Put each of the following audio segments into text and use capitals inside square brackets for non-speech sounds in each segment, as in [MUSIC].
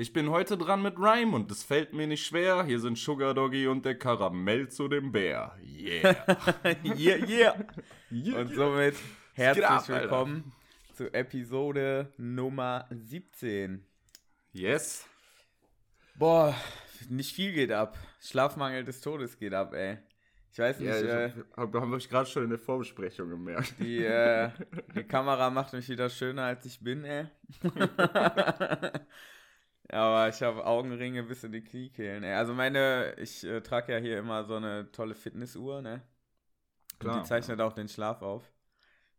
Ich bin heute dran mit Rhyme und es fällt mir nicht schwer. Hier sind Sugar Doggy und der Karamell zu dem Bär. Yeah. [LAUGHS] yeah, yeah. yeah Und somit herzlich ab, Alter. willkommen zu Episode Nummer 17. Yes. Boah, nicht viel geht ab. Schlafmangel des Todes geht ab, ey. Ich weiß nicht, Ja, ich äh, hab, hab, haben wir gerade schon in der Vorbesprechung gemerkt. die, äh, die [LAUGHS] Kamera macht mich wieder schöner, als ich bin, ey. [LAUGHS] Aber ich habe Augenringe bis in die Kniekehlen, ey. Also meine, ich äh, trage ja hier immer so eine tolle Fitnessuhr, ne? Und Klar, die zeichnet auch den Schlaf auf.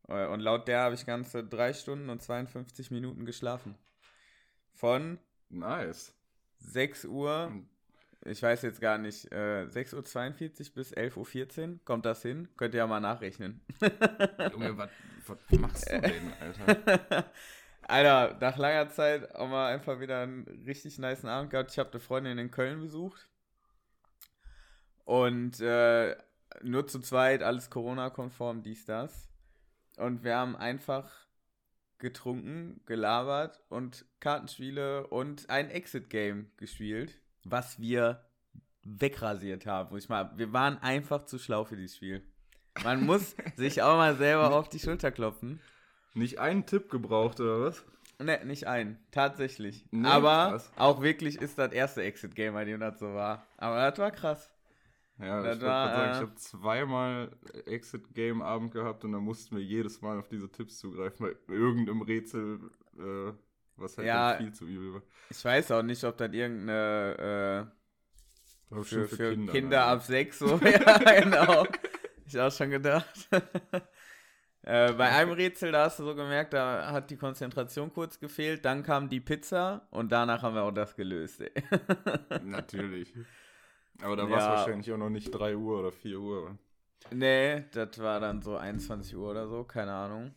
Äh, Und laut der habe ich ganze 3 Stunden und 52 Minuten geschlafen. Von Nice. 6 Uhr, ich weiß jetzt gar nicht, äh, 6.42 Uhr bis 11.14 Uhr. Kommt das hin? Könnt ihr ja mal nachrechnen. Junge, was, was machst du denn, [LAUGHS] Alter? Alter, nach langer Zeit haben wir einfach wieder einen richtig niceen Abend gehabt. Ich habe eine Freundin in Köln besucht. Und äh, nur zu zweit, alles Corona-konform, dies, das. Und wir haben einfach getrunken, gelabert und Kartenspiele und ein Exit-Game gespielt, was wir wegrasiert haben. Ich mal, wir waren einfach zu schlau für dieses Spiel. Man muss [LAUGHS] sich auch mal selber auf die Schulter klopfen. Nicht einen Tipp gebraucht, oder was? Ne, nicht ein. Tatsächlich. Nee, Aber krass. auch wirklich ist das erste Exit-Game, bei dem das so war. Aber das war krass. Ja, Das ich wollte gerade sagen, äh, ich habe zweimal Exit-Game-Abend gehabt und da mussten wir jedes Mal auf diese Tipps zugreifen, bei irgendeinem Rätsel, äh, was halt Ja. dann viel zu übel war. Ich weiß auch nicht, ob das irgendeine äh, für, bestimmt für Kinder, Kinder, ab sechs so. [LAUGHS] ja, genau. Ich auch schon gedacht. [LAUGHS] äh, bei einem Rätsel, da hast du so gemerkt, da hat die Konzentration kurz gefehlt. Dann kam die Pizza und danach haben wir auch das gelöst. Ey. [LAUGHS] Natürlich. Aber da war es Ja. wahrscheinlich auch noch nicht 3 Uhr oder 4 Uhr. nee, das war dann so 21 Uhr oder so, keine Ahnung.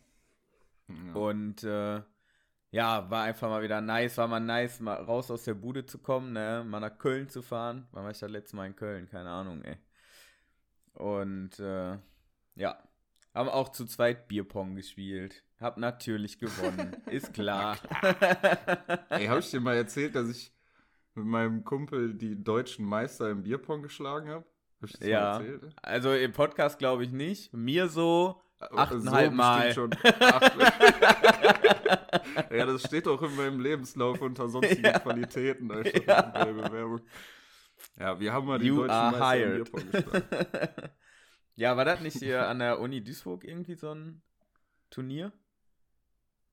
Ja. Und äh, ja, war einfach mal wieder nice, war mal nice, mal raus aus der Bude zu kommen, ne? Mal nach Köln zu fahren. Wann war ich das letzte Mal in Köln? Keine Ahnung, ey. Und äh, ja, haben auch zu zweit Bierpong gespielt. Hab natürlich gewonnen, [LAUGHS] ist klar. [LAUGHS] Ey, habe ich dir mal erzählt, dass ich mit meinem Kumpel die deutschen Meister im Bierpong geschlagen habe? Hab ich das Ja. mal erzählt? also im Podcast glaube ich nicht. Mir so Aber Achteinhalb Mal. bestimmt Schon acht. [LAUGHS] ja, das steht auch in meinem Lebenslauf unter sonstigen Ja. Qualitäten. Einfach Ja. Ja, wir haben mal die You deutschen Meister im hired. Bierpong geschlagen. Ja, war das nicht hier an der Uni Duisburg irgendwie so ein Turnier?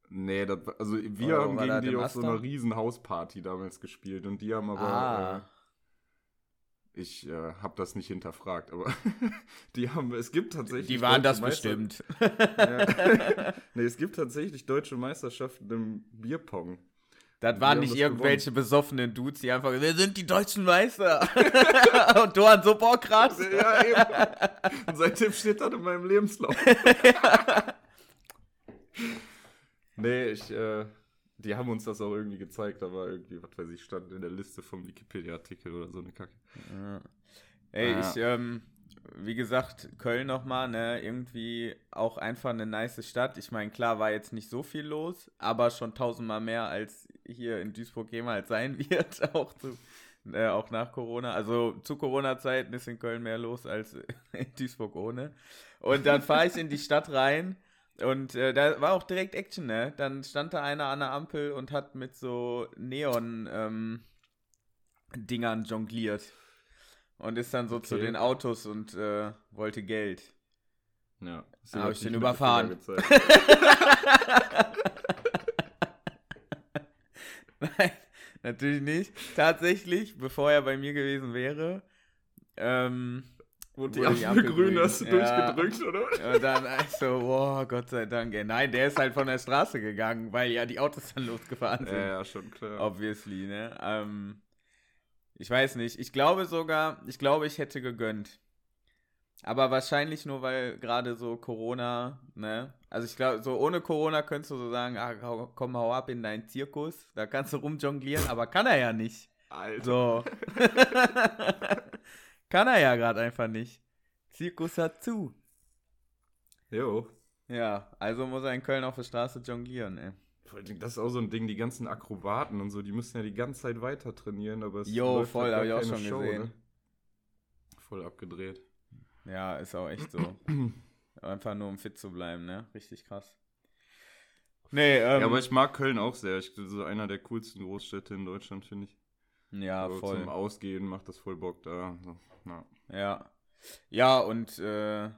Nee, das, also wir Oder haben gegen die auf so einer riesen Hausparty damals gespielt und die haben aber, Ah. äh, ich äh, habe das nicht hinterfragt, aber [LAUGHS] die haben, es gibt tatsächlich Die waren das Meister- bestimmt. Ja. [LAUGHS] nee, es gibt tatsächlich deutsche Meisterschaften im Bierpong. Das waren nicht irgendwelche besoffenen Dudes, die einfach, wir sind die deutschen Meister. [LAUGHS] Und du so, boah, krass. Ja, eben. Und seitdem steht das in meinem Lebenslauf. [LAUGHS] nee, ich, äh, die haben uns das auch irgendwie gezeigt, aber irgendwie, was weiß ich, stand in der Liste vom Wikipedia-Artikel oder so eine Kacke. Ey, Ja. ich, ähm, wie gesagt, Köln nochmal, ne, irgendwie auch einfach eine nice Stadt. Ich meine, klar war jetzt nicht so viel los, aber schon tausendmal mehr als hier in Duisburg jemals sein [LAUGHS] wird, auch zu, äh, auch nach Corona. Also zu Corona-Zeiten ist in Köln mehr los als [LAUGHS] in Duisburg ohne. Und dann fahre ich in die Stadt rein und äh, da war auch direkt Action, ne? Dann stand da einer an der Ampel und hat mit so Neon ähm, jongliert. Und ist dann so zu Okay. den Autos und äh, wollte Geld. Ja. Da hab ich den überfahren. [LAUGHS] Nein, natürlich nicht. Tatsächlich, bevor er bei mir gewesen wäre, ähm, Und die Wurde die Ampel grün hast du Ja. durchgedrückt, oder? und dann ich so, boah, Gott sei Dank. Ey. Nein, der ist halt von der Straße gegangen, weil ja die Autos dann losgefahren sind. Ja, ja, schon klar. Obviously, ne? Ähm, ich weiß nicht. Ich glaube sogar, ich glaube, ich hätte gegönnt. Aber wahrscheinlich nur, weil gerade so Corona, ne? Also ich glaube, so ohne Corona könntest du so sagen, ah, hau- komm, hau ab in deinen Zirkus. Da kannst du rumjonglieren, aber kann er ja nicht. Alter. So. [LAUGHS] kann er ja gerade einfach nicht. Zirkus hat zu. Jo. Ja, also muss er in Köln auf der Straße jonglieren, ey. Das ist auch so ein Ding, die ganzen Akrobaten und so, die müssen ja die ganze Zeit weiter trainieren, aber es Jo, läuft voll, halt hab ich auch schon gesehen. Voll abgedreht. Ja, ist auch echt so. [CLEARS THROAT] Einfach nur um fit zu bleiben, ne? Richtig krass. Nee, ähm, ja, aber ich mag Köln auch sehr. Ich, das ist einer der coolsten Großstädte in Deutschland, finde ich. ja, so voll. Zum Ausgehen macht das voll Bock da. So, ja. Ja. Ja, und äh,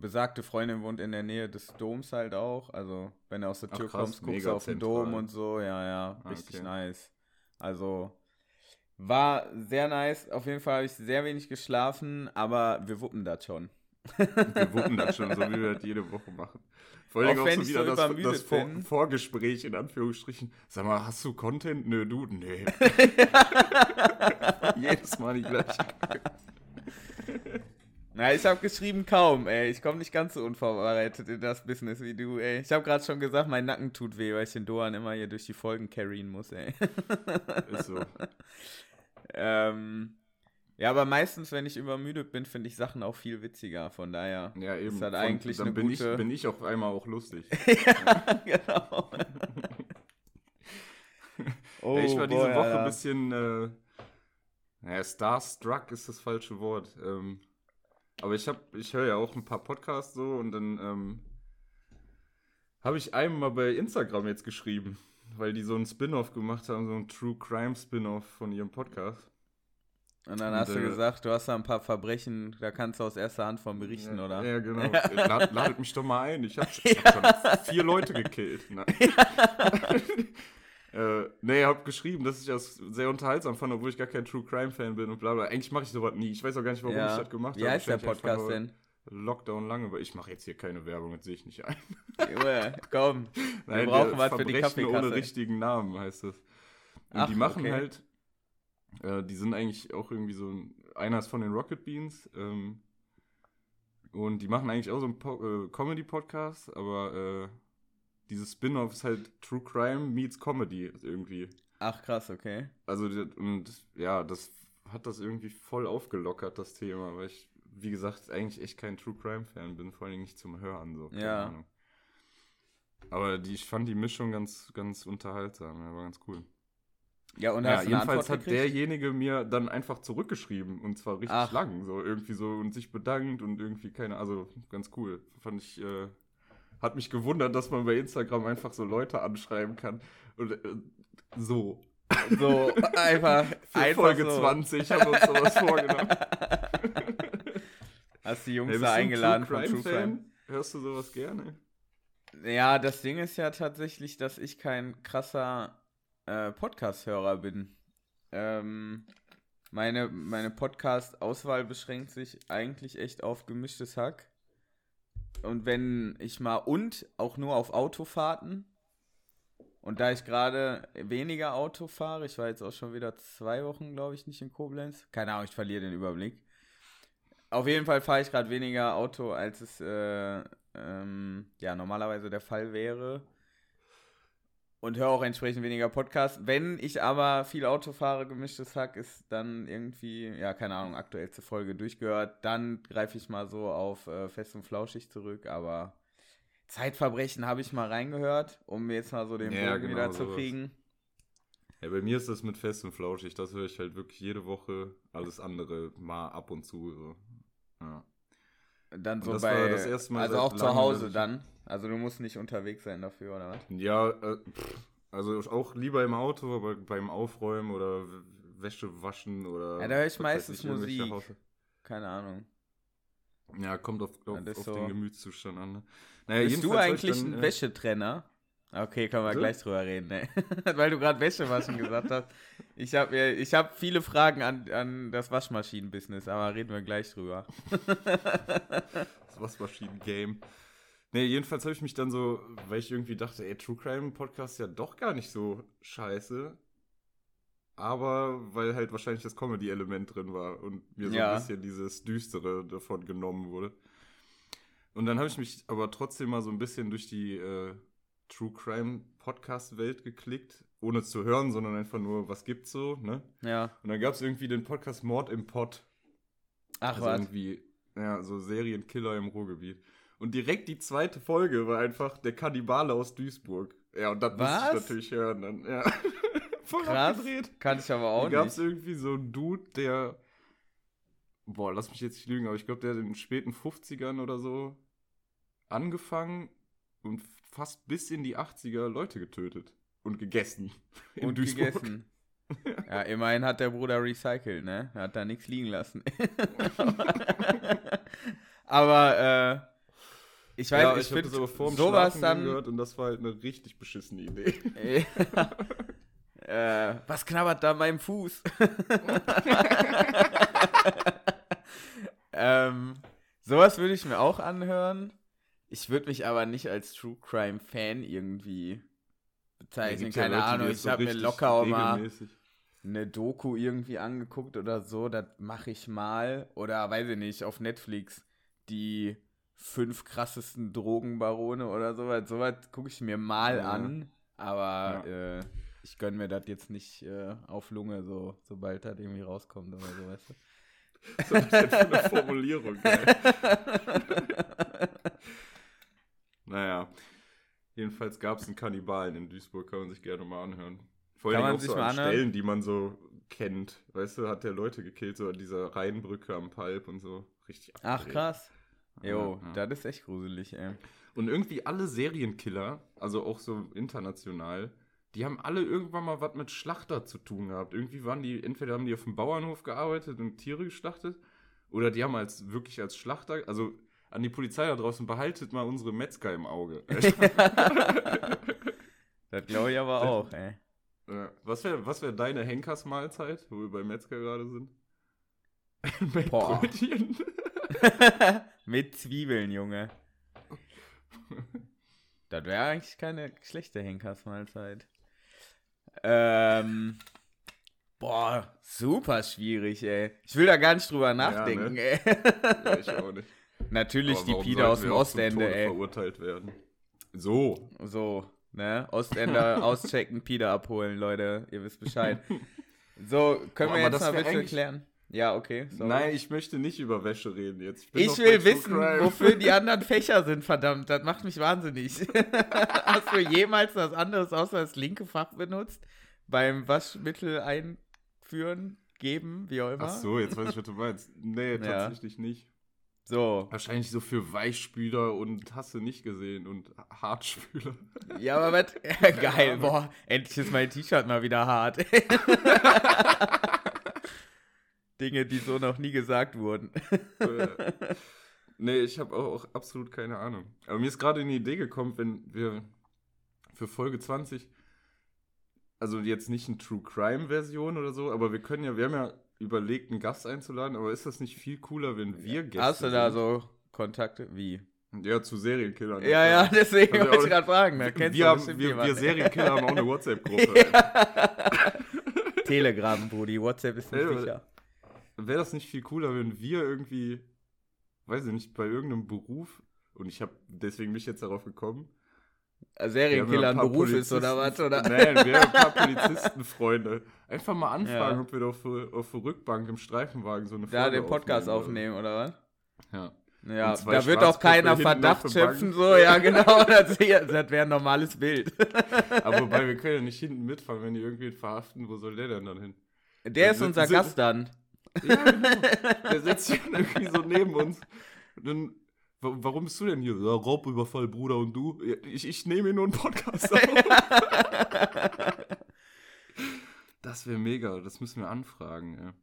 besagte Freundin wohnt in der Nähe des Doms halt auch. Also, wenn du aus der Ach, Tür krass, kommst, guckst du auf den zentral. Dom und so. Ja, ja, Ah, richtig okay. nice. Also, war sehr nice. Auf jeden Fall habe ich sehr wenig geschlafen, aber wir wuppen das schon. [LAUGHS] Wir wuppen das schon, so wie wir das jede Woche machen. Vor allem Auch auch, so wieder so das, das Vor. Vorgespräch in Anführungsstrichen. Sag mal, hast du Content? Nö, du? Nee. [LAUGHS] [LAUGHS] Jedes Mal die gleiche. Na, ich habe geschrieben kaum, ey. Ich komme nicht ganz so unvorbereitet in das Business wie du, ey. Ich habe gerade schon gesagt, mein Nacken tut weh, weil ich den Doan immer hier durch die Folgen carryen muss, ey. [LAUGHS] Ist so. ähm, ja, aber meistens, wenn ich übermüdet bin, finde ich Sachen auch viel witziger. Von daher. Ja, eben. Ist halt Von- eigentlich dann eine bin gute- Ich, bin ich auf einmal auch lustig. [LAUGHS] ja, genau. oh, [LAUGHS] Ey, ich war diese boy, Woche Alter. ein bisschen, äh, naja, starstruck ist das falsche Wort. Ähm, aber ich hab, ich höre ja auch ein paar Podcasts so und dann ähm, habe ich einem mal bei Instagram jetzt geschrieben, weil die so einen Spin-off gemacht haben, so einen True Crime Spin-off von ihrem Podcast. Und dann Und, hast du äh, gesagt, du hast da ein paar Verbrechen, da kannst du aus erster Hand von berichten, ja, oder? Ja, genau. [LAUGHS] Lad, ladet mich doch mal ein. Ich habe hab [LAUGHS] schon vier Leute gekillt. [LAUGHS] Äh, nee, hab geschrieben, dass ich das sehr unterhaltsam fand, obwohl ich gar kein True Crime Fan bin und bla bla. Eigentlich mache ich sowas nie. Ich weiß auch gar nicht, warum Ja. ich das gemacht habe. Wie heißt der Podcast denn? Lockdown lange, aber ich mache jetzt hier keine Werbung, das sehe ich nicht ein. Junge, komm. [LAUGHS] Nein, brauchen der was für die Verbrechen ohne Kaffeekasse. richtigen Namen heißt das. Und Ach, die machen okay. halt, äh, die sind eigentlich auch irgendwie so ein, einer ist von den Rocket Beans, ähm, und die machen eigentlich auch so einen po äh, Comedy-Podcast, aber äh, dieses Spin-off ist halt True Crime meets Comedy irgendwie. Ach, krass, okay. Also, und ja, das hat das irgendwie voll aufgelockert, das Thema, weil ich, wie gesagt, eigentlich echt kein True Crime-Fan bin, vor allem nicht zum Hören, so. keine Ja. Ahnung. Aber die, ich fand die Mischung ganz, ganz unterhaltsam, ja, war ganz cool. Ja, und ja, jedenfalls hat gekriegt? derjenige mir dann einfach zurückgeschrieben und zwar richtig Ach. lang, so irgendwie so und sich bedankt und irgendwie keine, also ganz cool. Fand ich, äh, hat mich gewundert, dass man bei Instagram einfach so Leute anschreiben kann und äh, so. So, [LAUGHS] einfach, Für einfach Folge so. 20 [LAUGHS] haben wir uns sowas vorgenommen. Hast die Hey, Jungs bist da eingeladen True von True Crime? Hörst du sowas gerne? Ja, das Ding ist ja tatsächlich, dass ich kein krasser äh, Podcast-Hörer bin. Ähm, meine meine Podcast-Auswahl beschränkt sich eigentlich echt auf gemischtes Hack. Und wenn ich mal und auch nur auf Autofahrten. Und da ich gerade weniger Auto fahre, ich war jetzt auch schon wieder zwei Wochen, glaube ich, nicht in Koblenz. Keine Ahnung, ich verliere den Überblick. Auf jeden Fall fahre ich gerade weniger Auto, als es äh, ähm, ja normalerweise der Fall wäre. Und höre auch entsprechend weniger Podcasts. Wenn ich aber viel Auto fahre, gemischtes Hack ist dann irgendwie, ja, keine Ahnung, aktuellste Folge durchgehört. Dann greife ich mal so auf äh, Fest und Flauschig zurück, aber Zeitverbrechen habe ich mal reingehört, um jetzt mal so den Ja, Bogen genau, wieder zu sowas. kriegen. Ja, bei mir ist das mit fest und flauschig. Das höre ich halt wirklich jede Woche. Alles andere mal ab und zu. So. Ja. Dann so das bei, war das erste Mal also auch zu Hause dann. Also du musst nicht unterwegs sein dafür, oder was? Ja, äh, also auch lieber im Auto, aber beim Aufräumen oder Wäsche waschen oder. Ja, da höre ich meistens Musik. Keine Ahnung. Ja, kommt auf, auf, auf so. den Gemütszustand an. Ne? Naja, Bist du eigentlich dann, ein äh, Wäschetrenner? Okay, können wir Bitte? gleich drüber reden, ne? [LAUGHS] Weil du gerade Wäschewaschen gesagt hast. Ich habe ich hab viele Fragen an, an das Waschmaschinen-Business, aber reden wir gleich drüber. [LAUGHS] Das Waschmaschinen-Game. Nee, jedenfalls habe ich mich dann so, weil ich irgendwie dachte, ey, True Crime Podcast ist ja doch gar nicht so scheiße. Aber weil halt wahrscheinlich das Comedy-Element drin war und mir so Ja. ein bisschen dieses Düstere davon genommen wurde. Und dann habe ich mich aber trotzdem mal so ein bisschen durch die äh, True Crime Podcast-Welt geklickt, ohne zu hören, sondern einfach nur, was gibt's so, ne? Ja. Und dann gab es irgendwie den Podcast Mord im Pott. Ach, Also was? irgendwie, ja, so Serienkiller im Ruhrgebiet. Und direkt die zweite Folge war einfach der Kannibale aus Duisburg. Ja, und das musste ich natürlich hören dann. Ja. [LAUGHS] Krass. Kann ich aber auch Da gab es nicht. irgendwie so einen Dude, der. Boah, lass mich jetzt nicht lügen, aber ich glaube, der hat in den späten 50ern oder so angefangen und fast bis in die 80er Leute getötet und gegessen. in Und Duisburg. gegessen. [LAUGHS] Ja, immerhin hat der Bruder recycelt, ne? Er hat da nichts liegen lassen. [LAUGHS] aber, äh, ich weiß, ja, ich, ich, habe finde sowas dann. gehört und das war halt eine richtig beschissene Idee. äh, was knabbert da an meinem Fuß? [LAUGHS] ähm, sowas würde ich mir auch anhören. Ich würde mich aber nicht als True Crime Fan irgendwie bezeichnen. Ja Keine die Ahnung, ich so habe mir locker auch mal eine Doku irgendwie angeguckt oder so, das mache ich mal. Oder weiß ich nicht, auf Netflix die fünf krassesten Drogenbarone oder sowas. Sowas gucke ich mir mal Ja. an. Aber äh, ich gönne mir das jetzt nicht äh, auf Lunge, so, sobald das irgendwie rauskommt oder so, weißt du. [LAUGHS] Für eine Formulierung? Ey? [LAUGHS] naja. Jedenfalls gab es einen Kannibalen in Duisburg, kann man sich gerne mal anhören. Vor allem auch sich so mal an anhören? Stellen, die man so kennt. Weißt du, hat der Leute gekillt, so an dieser Rheinbrücke am Palp und so. Richtig Ach, abgedreht. krass. Jo, Ja, ja. das ist echt gruselig, ey. Und irgendwie alle Serienkiller, also auch so international, die haben alle irgendwann mal was mit Schlachter zu tun gehabt. Irgendwie waren die, entweder haben die auf dem Bauernhof gearbeitet und Tiere geschlachtet, oder die haben als wirklich als Schlachter, also an die Polizei da draußen, behaltet mal unsere Metzger im Auge. [LAUGHS] [LAUGHS] Das glaube ich aber auch, ey. Ja. was wäre was wär deine Henkersmahlzeit, wo wir bei Metzger gerade sind? [LAUGHS] Boah. Mettbrötchen. Mit Zwiebeln, Junge. Das wäre eigentlich keine schlechte Henkersmahlzeit. Ähm. Boah, super schwierig, ey. Ich will da gar nicht drüber nachdenken, ne? ey. ja, ich auch nicht. Natürlich die sollten aus dem Ostende, ey. verurteilt werden. So. So, ne? Ostender [LAUGHS] auschecken, Pide abholen, Leute. Ihr wisst Bescheid. [LAUGHS] So, können Boah, wir jetzt mal bitte klären? Ja, okay. sorry. Nein, ich möchte nicht über Wäsche reden jetzt. Ich noch will wissen, wofür die [LAUGHS] anderen Fächer sind, verdammt. Das macht mich wahnsinnig. Hast du jemals was anderes außer das linke Fach benutzt? Beim Waschmittel einführen, geben, wie auch immer? Ach so, jetzt weiß ich, was du meinst. Nee, Ja. tatsächlich nicht. So. Wahrscheinlich so für Weichspüler und hast du nicht gesehen und Hartspüler. Ja, aber was? [LAUGHS] [LAUGHS] Geil, boah. Endlich ist mein T-Shirt mal wieder hart. [LAUGHS] Dinge, die so noch nie gesagt wurden. Nee, ich habe auch, auch absolut keine Ahnung. Aber mir ist gerade eine Idee gekommen, wenn wir für Folge 20, also jetzt nicht eine True Crime Version oder so, aber wir können ja, wir haben ja überlegt, einen Gast einzuladen, aber ist das nicht viel cooler, wenn wir Gäste Hast du da sind? so Kontakte? Wie? Ja, zu Serienkillern. Ja, ja, deswegen Also wollte ich auch- gerade fragen. Da kennst wir, haben, wir, wir Serienkiller haben auch eine WhatsApp-Gruppe. [LAUGHS] [LAUGHS] Telegram, Brudi. WhatsApp ist nicht Ja, sicher. Wäre das nicht viel cooler, wenn wir irgendwie, weiß ich nicht, bei irgendeinem Beruf, und ich habe deswegen mich jetzt darauf gekommen, Serienkiller ein ja Beruf ist oder was? Oder? Nein, wir haben ein paar [LAUGHS] Polizistenfreunde. Einfach mal anfragen, Ja. ob wir da auf, der- auf der Rückbank im Streifenwagen so eine Da Folge den Podcast aufnehmen. aufnehmen, oder was? Ja. Ja, da wird auch keiner Verdacht schöpfen, so, ja, [LAUGHS] genau. [LAUGHS] Das, das wäre ein normales Bild. Aber wobei, wir können ja nicht hinten mitfahren, wenn die irgendwen verhaften, wo soll der denn dann hin? Der ist Sind- unser Gast dann. Ja, genau. Der sich dann irgendwie so neben uns. Und dann, warum bist du denn hier? Ja, Raubüberfall, Bruder, und du? Ich, ich nehme hier nur einen Podcast auf. [LAUGHS] Das wäre mega, das müssen wir anfragen, ja.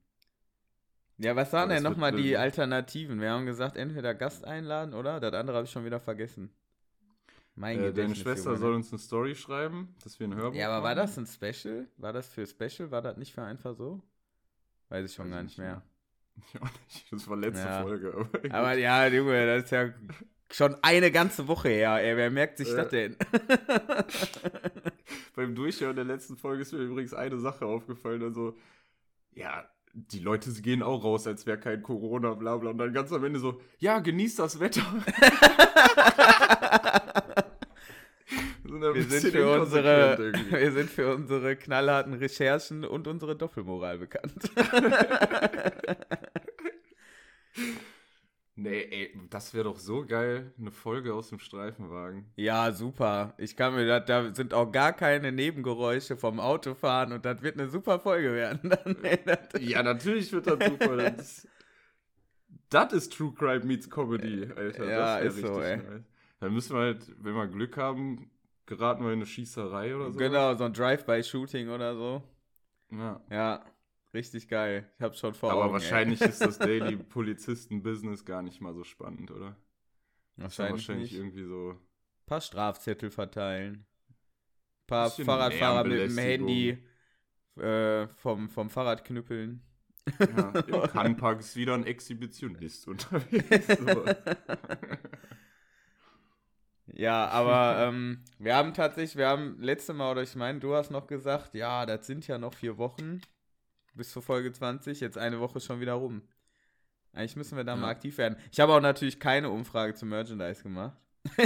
Ja, was waren denn nochmal die. Alternativen? Wir haben gesagt, entweder Gast einladen, oder? Das andere habe ich schon wieder vergessen. Mein Äh, deine Schwester Junge, soll uns eine Story schreiben, dass wir ein Hörbuch Ja, aber war machen. das ein Special? War das für Special? War das nicht für einfach so? Weiß ich schon Weiß gar ich nicht nicht mehr. Ja, [LAUGHS] nicht. Das war letzte Ja. Folge. Aber, Aber ja, Junge, das ist ja schon eine ganze Woche her. Ey, wer merkt sich Äh. das denn? [LAUGHS] beim Durchhören der letzten Folge ist mir übrigens eine Sache aufgefallen. Also, ja, die Leute sie gehen auch raus, als wäre kein Corona, bla bla. Und dann ganz am Ende so, ja, genießt das Wetter. [LAUGHS] Wir sind, für unsere, irgendwie. [LAUGHS] wir sind für unsere knallharten Recherchen und unsere Doppelmoral bekannt. [LAUGHS] Nee, ey, das wäre doch so geil, eine Folge aus dem Streifenwagen. Ja, super. Ich kann mir da, da sind auch gar keine Nebengeräusche vom Autofahren und das wird eine super Folge werden. [LAUGHS] Ja, natürlich wird das super. Das, das ist True Crime meets Comedy, Alter. Ja, ist so, ey. Nice. Dann müssen wir halt, wenn wir Glück haben, geraten wir in eine Schießerei oder so. Genau, so ein Drive-by-Shooting oder so. Ja. Ja, richtig geil. Ich hab's schon vor Aber Augen, wahrscheinlich ist das [LAUGHS] Daily Polizisten-Business gar nicht mal so spannend, oder? ey. Wahrscheinlich, wahrscheinlich nicht. irgendwie so. Ein paar Strafzettel verteilen. Ein paar Fahrradfahrer mit dem. Handy äh, vom, vom Fahrrad knüppeln. Ja, Im [LAUGHS] Kannpark ist wieder ein Exhibitionist [LAUGHS] unterwegs. So. Ja, aber ähm, wir haben tatsächlich, wir haben letzte Mal, oder ich meine, du hast noch gesagt, ja, das sind ja noch vier Wochen bis zur Folge 20, jetzt eine Woche schon wieder rum. Eigentlich müssen wir da Ja. mal aktiv werden. Ich habe auch natürlich keine Umfrage zum Merchandise gemacht. [LAUGHS]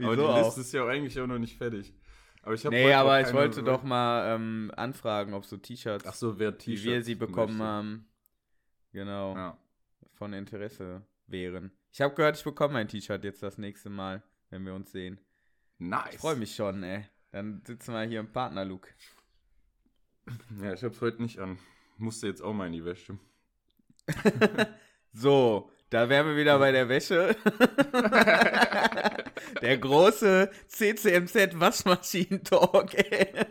Aber die auch? Liste ist ja eigentlich auch noch nicht fertig. Aber ich Nee, auch aber ich wollte doch mal ähm, anfragen, ob so T-Shirts, so, wie wir sie bekommen möchte. haben, genau, Ja. von Interesse wären. Ich habe gehört, ich bekomme ein T-Shirt jetzt das nächste Mal, wenn wir uns sehen. Nice. Ich freue mich schon, ey. Dann sitzen wir hier im Partnerlook. [LAUGHS] Ja, ich hab's heute nicht an. Musste jetzt auch mal in die Wäsche. [LAUGHS] So, da wären wir wieder bei der Wäsche. [LAUGHS] der große CCMZ Waschmaschinen-Talk, ey.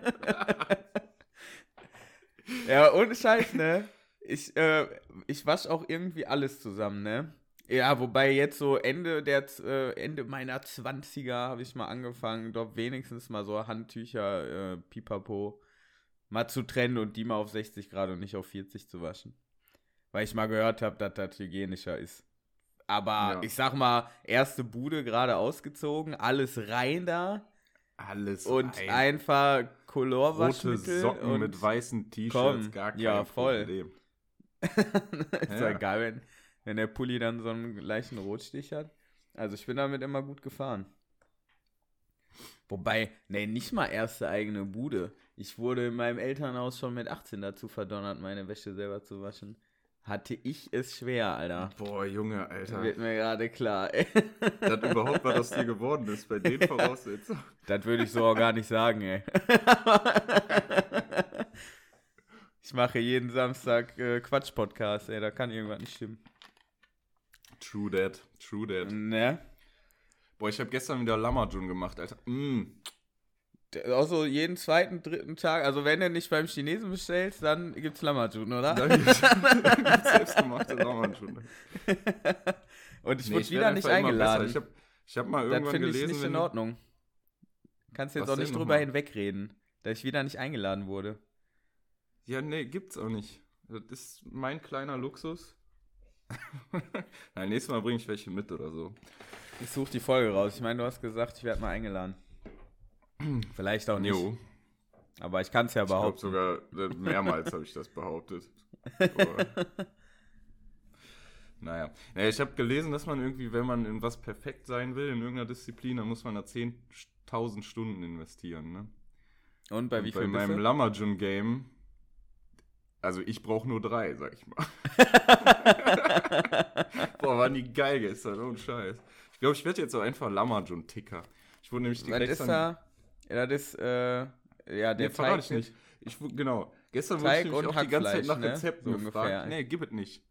ja, ohne Scheiß, ne? Ich, äh, ich wasche auch irgendwie alles zusammen, ne? Ja, wobei jetzt so Ende der äh, Ende meiner 20er habe ich mal angefangen, doch wenigstens mal so Handtücher, äh, Pipapo, mal zu trennen und die mal auf 60 Grad und nicht auf 40 zu waschen. Weil ich mal gehört habe, dass das hygienischer ist. Aber Ja. ich sag mal, erste Bude gerade ausgezogen, alles rein da Alles und rein. einfach rote Colorwaschmittel Socken und mit weißen T-Shirts, gar kein ja, voll. Problem. [LAUGHS] ist ja Ja. geil, wenn, wenn der Pulli dann so einen leichten Rotstich hat. Also ich bin damit immer gut gefahren. Wobei, nee, nicht mal erste eigene Bude. Ich wurde in meinem Elternhaus schon mit 18 dazu verdonnert, meine Wäsche selber zu waschen. Hatte ich es schwer, Alter. Boah, Junge, Alter. Wird mir gerade klar. ey. Das überhaupt, was aus dir geworden ist, bei den Voraussetzungen. Das würde ich so auch gar nicht sagen, ey. Ich mache jeden Samstag äh, Quatsch-Podcast, ey. Da kann irgendwas nicht stimmen. True that, true that. Ne? Boah, ich habe gestern wieder Lamajun gemacht, Alter. Mm. Auch so jeden zweiten, dritten Tag. Also, wenn du nicht beim Chinesen bestellst, dann gibt's Lamajun, oder? Da [LAUGHS] gibt's, selbstgemachte Lamajun. [LAUGHS] Und ich Nee, wurde ich wieder nicht eingeladen. Ich habe ich hab mal das irgendwann finde ich gelesen, nicht in Ordnung. Kannst jetzt auch nicht drüber hinwegreden, dass ich wieder nicht eingeladen wurde. Ja, nee, gibt's auch nicht. Das ist mein kleiner Luxus. [LAUGHS] Nein, nächstes Mal bringe ich welche mit oder so. Ich suche die Folge raus. Ich meine, du hast gesagt, ich werde mal eingeladen. [CLEARS THROAT] Vielleicht auch nicht. Jo, Aber ich kann es ja ich glaube behaupten. sogar äh, mehrmals habe ich das behauptet. [LAUGHS] Naja. naja, ich habe gelesen, dass man irgendwie, wenn man in was perfekt sein will, in irgendeiner Disziplin, dann muss man da 10.000 Stunden investieren. Ne? Und bei Und wie bei viel bist meinem? Lamajun-Game, also ich brauche nur drei, sag ich mal. [LAUGHS] Boah, waren die geil gestern, ohne Scheiß. Ich glaube, ich werde jetzt auch einfach Lamajun-Ticker. Ich wurde nämlich Was direkt ist da? Ja, das ist, äh, ja, der Nee, verrate ich nicht. Ich, genau. Gestern Teig wurde ich nämlich und auch die ganze Zeit nach ne? Rezepten So gefragt. ungefähr. Nee, gib es nicht.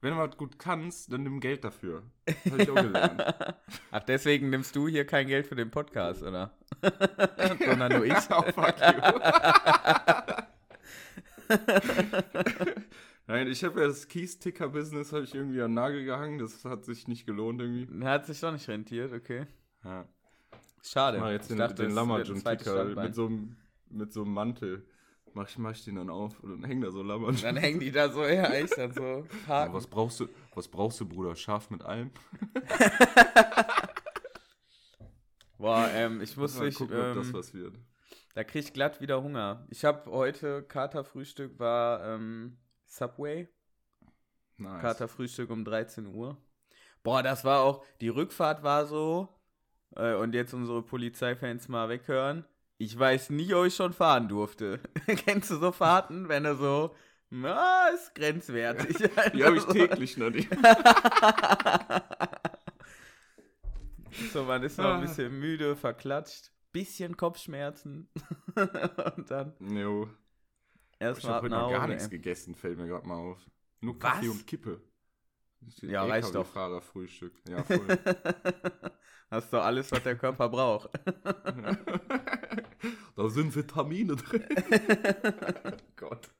Wenn du was gut kannst, dann nimm Geld dafür. Das habe ich auch gelernt. [LAUGHS] Ach, deswegen nimmst du hier kein Geld für den Podcast, oder? [LAUGHS] Sondern nur ich. oh, fuck you. [LAUGHS] Nein, ich habe ja das Keys-Ticker-Business habe ich irgendwie an den Nagel gehangen. Das hat sich nicht gelohnt irgendwie. Hat sich doch nicht rentiert, okay. Ja. Schade. Ich mache jetzt Ich den, dachte, den Lamajun-Ticker mit so einem mit so einem Mantel. Mach ich, mach ich den dann auf und dann hängen da so Lamajun. Dann hängen die da so, ja, echt dann so. [LAUGHS] Ja, was brauchst du, was brauchst du, Bruder? Scharf mit allem? [LAUGHS] Boah, ähm, ich muss Mal nicht, gucken, ob das ähm, was wird. Da krieg ich glatt wieder Hunger. Ich habe heute, Katerfrühstück war ähm, Subway. Nice. Katerfrühstück um 13 Uhr. Boah, das war auch, die Rückfahrt war so, äh, und jetzt unsere Polizeifans mal weghören. Ich weiß nie, ob ich schon fahren durfte. [LAUGHS] Kennst du so Fahrten, wenn du so Na, ist grenzwertig. [LAUGHS] Die habe ich täglich noch nicht. [LAUGHS] so, man ist noch ein Ah. bisschen müde, verklatscht, bisschen Kopfschmerzen. [LAUGHS] Und dann Jo. Ich habe ab heute noch gar nichts gegessen, fällt mir gerade mal auf. Nur Kaffee Was? und Kippe. Ja, reicht doch. Fahrerfrühstück. Ja, voll. [LAUGHS] Hast doch alles, was der Körper braucht. [LAUGHS] da sind Vitamine drin. Gott.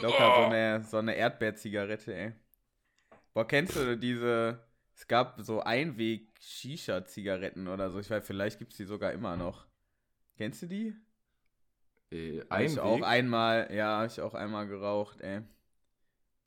Locker so eine, so eine Erdbeerzigarette, ey. Boah, kennst du diese. Es gab so Einweg-Shisha-Zigaretten oder so. Ich weiß, vielleicht gibt es die sogar immer noch. Kennst du die? Äh, Hab ich auch Einweg? einmal, ja, hab ich auch einmal geraucht, ey.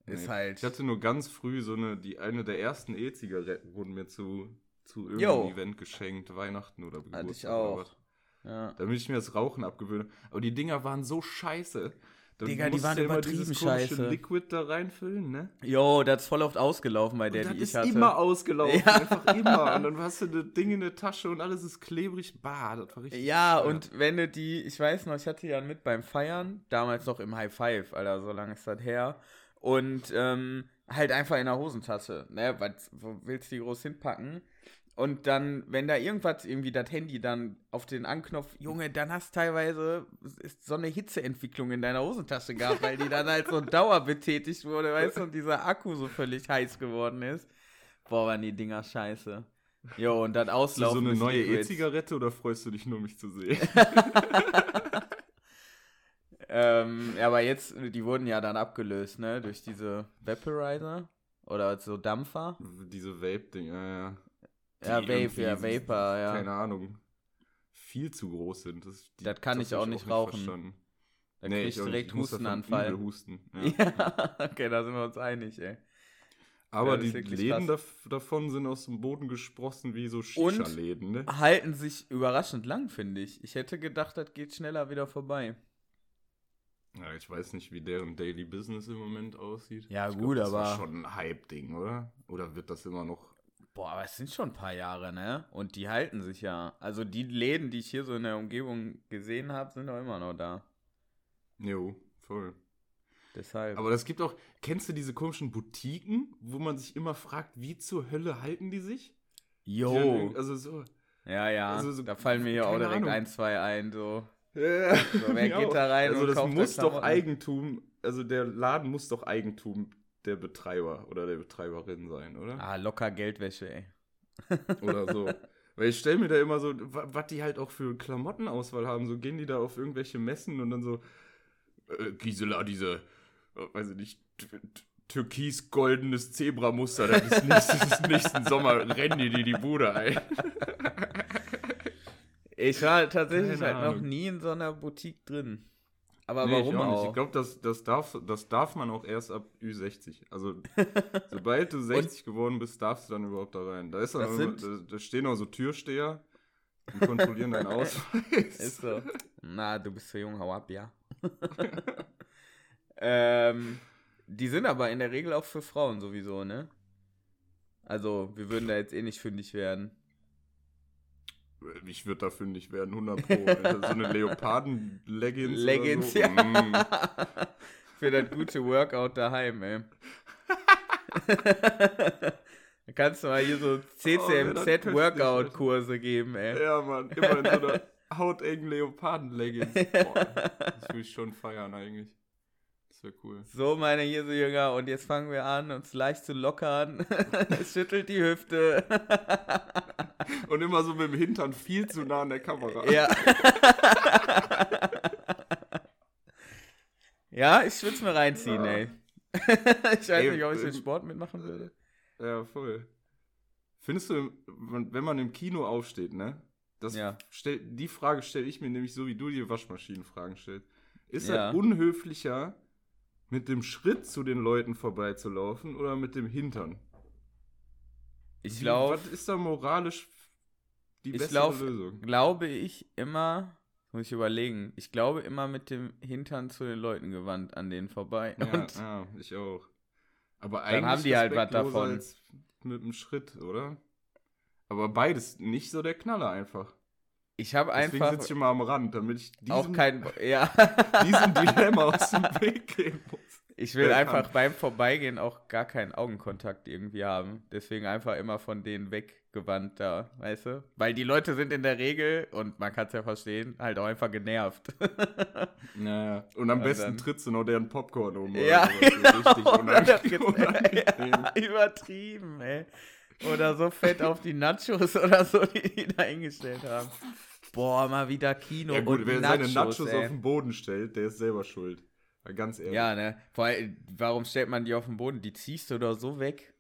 Ist Nee. halt. Ich hatte nur ganz früh so eine, die eine der ersten E-Zigaretten wurden mir zu, zu irgendeinem Event geschenkt, Weihnachten oder Hatte Geburtstag. ich oder auch. Ja. Damit ich mir das Rauchen abgewöhne. Aber die Dinger waren so scheiße. Da Digga, die waren ja immer übertrieben scheiße. Liquid da reinfüllen, ne? Jo, das ist voll oft ausgelaufen bei der, und das die ich ist hatte. immer ausgelaufen, Ja. einfach immer. [LAUGHS] Und dann hast du das Ding in der Tasche und alles ist klebrig. Bah, das war richtig. Ja, bescheuert. und wenn du die, ich weiß noch, ich hatte ja mit beim Feiern, damals noch im High Five, Alter, so lange ist das her. Und ähm, halt einfach in der Hosentasche, ne? Was, wo willst du die groß hinpacken? Und dann, wenn da irgendwas, irgendwie das Handy dann auf den Anknopf, Junge, dann hast teilweise ist so eine Hitzeentwicklung in deiner Hosentasche gehabt, weil die dann halt so [LAUGHS] dauerbetätigt wurde, weißt du, und dieser Akku so völlig heiß geworden ist. Boah, waren die Dinger scheiße. Jo, und dann Hast du auslaufen. so eine neue. E-Zigarette oder freust du dich nur, mich zu sehen? [LAUGHS] Ähm, ja, aber jetzt, die wurden ja dann abgelöst, ne? Durch diese Vaporizer oder so Dampfer. Diese Vape-Dinger, ja. Ja, Vape, ja, Vapor, ja. Keine Ahnung. Viel zu groß sind. Das, die- Das kann ich hab auch nicht rauchen. verstanden. Da Nee, krieg ich ich direkt Ich Hustenanfall. husten. Ja. [LAUGHS] Ja, okay, da sind wir uns einig, ey. Aber Ja, das die ist Läden krass. dav- davon sind aus dem Boden gesprossen wie so Shisha-Läden, ne? Halten sich überraschend lang, finde ich. Ich hätte gedacht, das geht schneller wieder vorbei. Ja, ich weiß nicht, wie deren Daily Business im Moment aussieht. Ja, ich gut, das war aber- schon ein Hype-Ding, oder? Oder wird das immer noch. Boah, aber es sind schon ein paar Jahre, ne? Und die halten sich ja. Also die Läden, die ich hier so in der Umgebung gesehen habe, sind doch immer noch da. Jo, voll. Deshalb. Aber das gibt auch. Kennst du diese komischen Boutiquen, wo man sich immer fragt, wie zur Hölle halten die sich? Jo. Also so. Ja, ja. Also so- da fallen mir ja auch direkt Ahnung. ein, zwei ein, so. Ja, So, wer [LAUGHS] geht da rein also das muss doch Klamotten? Eigentum, also der Laden muss doch Eigentum der Betreiber oder der Betreiberin sein, oder? Ah, locker Geldwäsche, ey. [LAUGHS] Oder so. Weil ich stelle mir da immer so, wa- was die halt auch für Klamottenauswahl haben. So gehen die da auf irgendwelche Messen und dann so, äh, Gisela, diese, äh, weiß ich nicht, türkis-goldenes Zebramuster, das ist nächsten, nächsten Sommer, rennen die dir die Bude ein. Ich war tatsächlich halt noch nie in so einer Boutique drin. Aber Nee, warum ich auch? auch? Nicht. Ich glaube, das, das, darf, das darf man auch erst ab Ü60. Also, [LAUGHS] sobald du 60 geworden bist, darfst du dann überhaupt da rein. Da, ist dann Das sind- da, da stehen auch so Türsteher und kontrollieren deinen [LAUGHS] Ausweis. Ist so. Na, du bist zu jung, hau ab, ja. [LAUGHS] ähm, die sind aber in der Regel auch für Frauen sowieso, ne? Also, wir würden da jetzt eh nicht fündig werden. Ich würde da fündig werden, 100 Pro. Alter. so eine [LAUGHS] Leoparden-Leggings. Leggings, so. ja. Mm. [LAUGHS] Für das gute Workout daheim, ey. [LAUGHS] Da kannst du mal hier so Oh, CCMZ-Workout-Kurse geben, ey. Ja, Mann, immer in so einer hautengen Leoparden-Leggings. Boah, das würde ich schon feiern eigentlich. Das wäre cool. So, meine Jesu-Jünger, und jetzt fangen wir an, uns leicht zu lockern. [LAUGHS] Es schüttelt die Hüfte. [LAUGHS] Und immer so mit dem Hintern viel zu nah an der Kamera. ja. [LAUGHS] ja, ich würde es mir reinziehen, Ja. ey. ich weiß Ey, nicht, ob ich den ähm, Sport mitmachen würde. Ja, voll. Findest du, wenn man im Kino aufsteht, ne? Das Ja. stell, die Frage stelle ich mir nämlich so, wie du dir Waschmaschinenfragen stellst. Ist Ja. das unhöflicher, mit dem Schritt zu den Leuten vorbeizulaufen oder mit dem Hintern? Ich laufe, Was ist da moralisch die bessere lauf- Lösung? glaube ich, immer, muss ich überlegen, ich glaube immer mit dem Hintern zu den Leuten gewandt an denen vorbei. Ja, ja, ich auch. Aber Dann eigentlich haben die halt was davon. als mit dem Schritt, oder? Aber beides nicht so der Knaller einfach. Ich habe Deswegen einfach sitze ich immer am Rand, damit ich auch diesem, kein. Ja. [LAUGHS] diesem Dilemma aus dem Weg gehen muss. Ich will Wer einfach kann. beim Vorbeigehen auch gar keinen Augenkontakt irgendwie haben. Deswegen einfach immer von denen weggewandt da, weißt du? Weil die Leute sind in der Regel, und man kann es ja verstehen, halt auch einfach genervt. [LAUGHS] Naja. Und am Und besten dann- trittst du noch deren Popcorn um. Ja, oder so. Richtig [LAUGHS] unangenehm. ja, übertrieben, ey. Oder so fett auf die Nachos oder so, die die da hingestellt haben. Boah, mal wieder Kino Ja gut, und wer Nachos, seine Nachos ey. auf den Boden stellt, der ist selber schuld. Ganz ehrlich. Ja, ne? Vor allem, warum stellt man die auf den Boden? Die ziehst du doch so weg.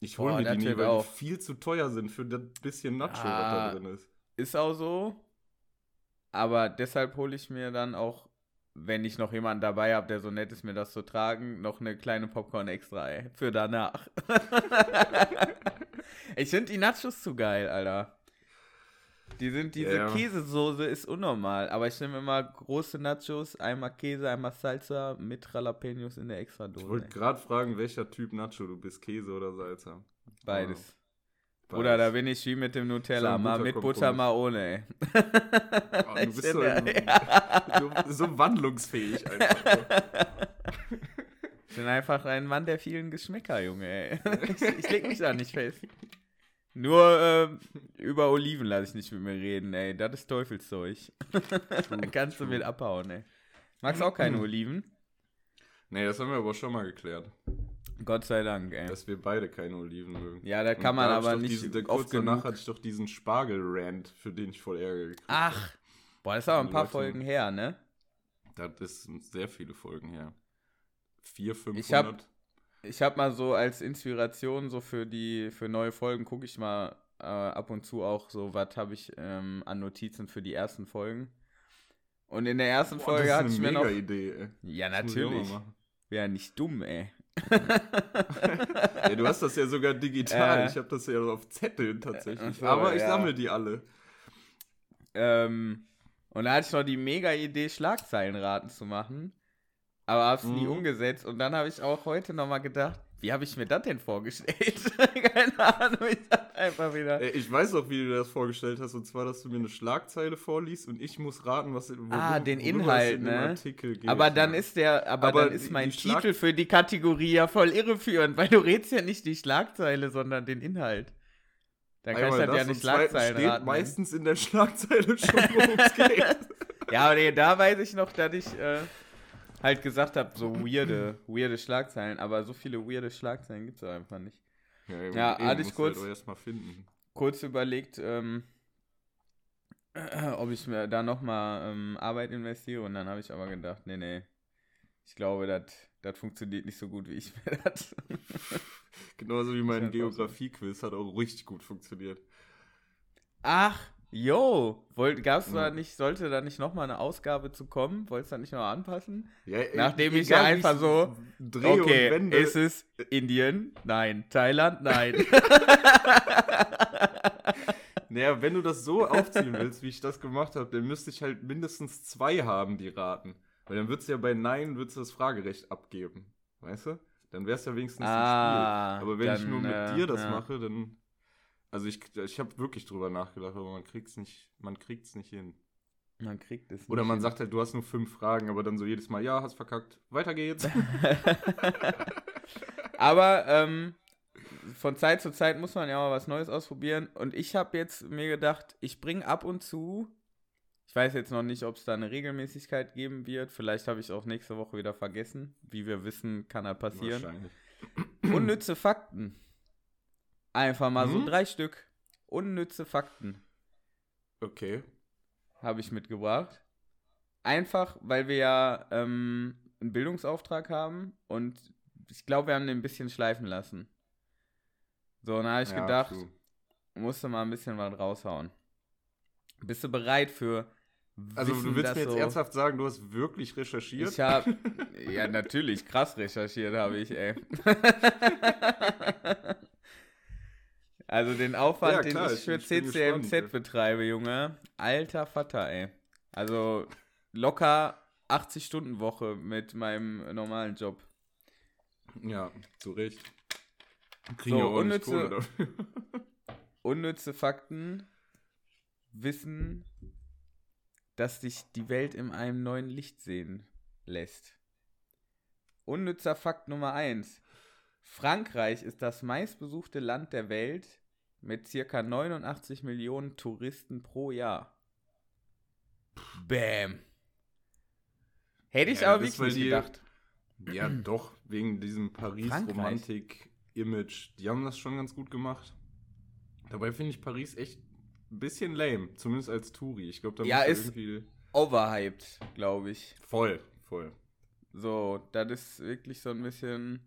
Ich hole mir die nie, weil auch- die viel zu teuer sind für das bisschen Nacho, was Ah. da drin ist. Ist auch so. Aber deshalb hole ich mir dann auch, wenn ich noch jemanden dabei habe, der so nett ist, mir das zu tragen, noch eine kleine Popcorn extra, ey. Für danach. [LAUGHS] ich finde die Nachos zu geil, Alter. Die sind, diese Ja. Käsesoße ist unnormal, aber ich nehme immer große Nachos, einmal Käse, einmal Salsa mit Jalapenos in der extra Ich Dose. wollte gerade fragen, welcher Typ Nacho du bist, Käse oder Salsa. Beides. Beides. Oder da bin ich wie mit dem Nutella, mal mit Butter, mal ohne, ey. Oh, du bist so, [LAUGHS] so, so wandlungsfähig einfach. Ich bin einfach ein Mann der vielen Geschmäcker, Junge. Ey. [LAUGHS] Ich, ich leg mich da nicht fest. Nur ähm, über Oliven lasse ich nicht mit mir reden, ey. Das ist Teufelszeug. [LAUGHS] Kannst du mit abhauen, ey. Magst auch keine Oliven? Nee, das haben wir aber schon mal geklärt. Gott sei Dank, ey. Dass wir beide keine Oliven mögen. Ja, da kann man da ich aber nicht Diesen, oft kurz danach genug. hatte ich doch diesen Spargel-Rant, für den ich voll Ärger gekriegt Ach. Boah, das ist aber ein paar Leute- Folgen her, ne? Das ist sehr viele Folgen her. Vier, Ich hab- 500. Ich habe mal so als Inspiration so für die für neue Folgen gucke ich mal äh, ab und zu auch so was habe ich ähm, an Notizen für die ersten Folgen. Und in der ersten Boah, Folge hatte ich mir noch Idee, ey. Ja, Das natürlich. Wäre nicht dumm, ey. [LAUGHS] Ja, du hast das ja sogar digital. Äh. ich habe das ja auf Zetteln tatsächlich. So, Aber ich ja. sammle die alle. Ähm, und da hatte ich noch die mega Idee, Schlagzeilenraten zu machen. Aber hab's nie Mhm. umgesetzt. Und dann habe ich auch heute nochmal gedacht, wie habe ich mir das denn vorgestellt? [LAUGHS] Keine Ahnung, ich dachte einfach wieder. Ich weiß auch, wie du das vorgestellt hast. Und zwar, dass du mir eine Schlagzeile vorliest und ich muss raten, was worum, Ah, den es Inhalt, in ne? Artikel geht. Aber dann ist der, aber, Aber dann ist mein Titel für die Kategorie ja voll irreführend, weil du redest ja nicht die Schlagzeile, sondern den Inhalt. Dann kann Einmal ich das ja nicht Schlagzeilen steht raten. ne? meistens in der Schlagzeile schon, worum es geht. [LAUGHS] Ja, aber nee, da weiß ich noch, dass ich äh, halt gesagt habe, so weirde, weirde Schlagzeilen, aber so viele weirde Schlagzeilen gibt es einfach nicht. Ja, eben, hatte ich musst du kurz- Halt. Kurz überlegt, ähm, ob ich mir da nochmal ähm, Arbeit investiere und dann habe ich aber gedacht, nee, nee, ich glaube, das funktioniert nicht so gut, wie ich [LAUGHS] mir das. Genauso wie mein. Geografie-Quiz hat auch richtig gut funktioniert. Ach, yo, gab's da nicht, sollte da nicht nochmal eine Ausgabe zu kommen? Wolltest du da nicht noch anpassen? Ja, Nachdem ich ja einfach so, Dreh okay, und wende. ist es Indien? Nein. Thailand? Nein. [LAUGHS] [LAUGHS] Naja, wenn du das so aufziehen willst, wie ich das gemacht habe, dann müsste ich halt mindestens zwei haben, die raten. Weil dann würdest du ja bei Nein würdest du das Fragerecht abgeben. Weißt du? Dann wär's ja wenigstens Ah, ein Spiel. Aber wenn ich dann, nur mit äh, dir das ja. mache, dann. Also ich, ich habe wirklich drüber nachgedacht, aber man kriegt's nicht, man kriegt's nicht hin. Man kriegt es Oder nicht man hin. sagt halt, du hast nur fünf Fragen, aber dann so jedes Mal, ja, hast verkackt, weiter geht's. [LAUGHS] Aber ähm, von Zeit zu Zeit muss man ja mal was Neues ausprobieren. Und ich habe jetzt mir gedacht, ich bringe ab und zu, ich weiß jetzt noch nicht, ob es da eine Regelmäßigkeit geben wird. Vielleicht habe ich auch nächste Woche wieder vergessen. Wie wir wissen, kann das passieren. Wahrscheinlich. Unnütze Fakten. Einfach mal so Hm? drei Stück. Unnütze Fakten Okay. habe ich mitgebracht. Einfach, weil wir ja ähm, einen Bildungsauftrag haben und ich glaube, wir haben den ein bisschen schleifen lassen. So, und da habe ich Ja, gedacht, true. musst du mal ein bisschen was raushauen. Bist du bereit für Also Wissen, du willst mir jetzt so- ernsthaft sagen, du hast wirklich recherchiert? Ich habe, [LAUGHS] ja natürlich, krass recherchiert habe ich, ey. [LAUGHS] also den Aufwand, Ja, den klar, ich ich- für ich bin CCMZ gespannt. betreibe, Junge. Alter Vater, ey. Also locker 80 Stunden Woche mit meinem normalen Job. Ja, zu Recht. Kriegen So, ja unnütze- Kohle dafür. [LAUGHS] Unnütze Fakten. wissen, dass sich die Welt in einem neuen Licht sehen lässt. Unnützer Fakt Nummer 1. Frankreich ist das meistbesuchte Land der Welt mit circa 89 Millionen Touristen pro Jahr. Bäm. Hätte ich Ja, aber wirklich weil die- gedacht. Ja, [CLEARS THROAT] doch, wegen diesem. Paris-Romantik-Image. Die haben das schon ganz gut gemacht. Dabei finde ich Paris echt ein bisschen lame, zumindest als Touri. Ich glaube, da Ja, ist- irgendwie. Overhyped, glaube ich. Voll, voll. So, das ist wirklich so ein bisschen.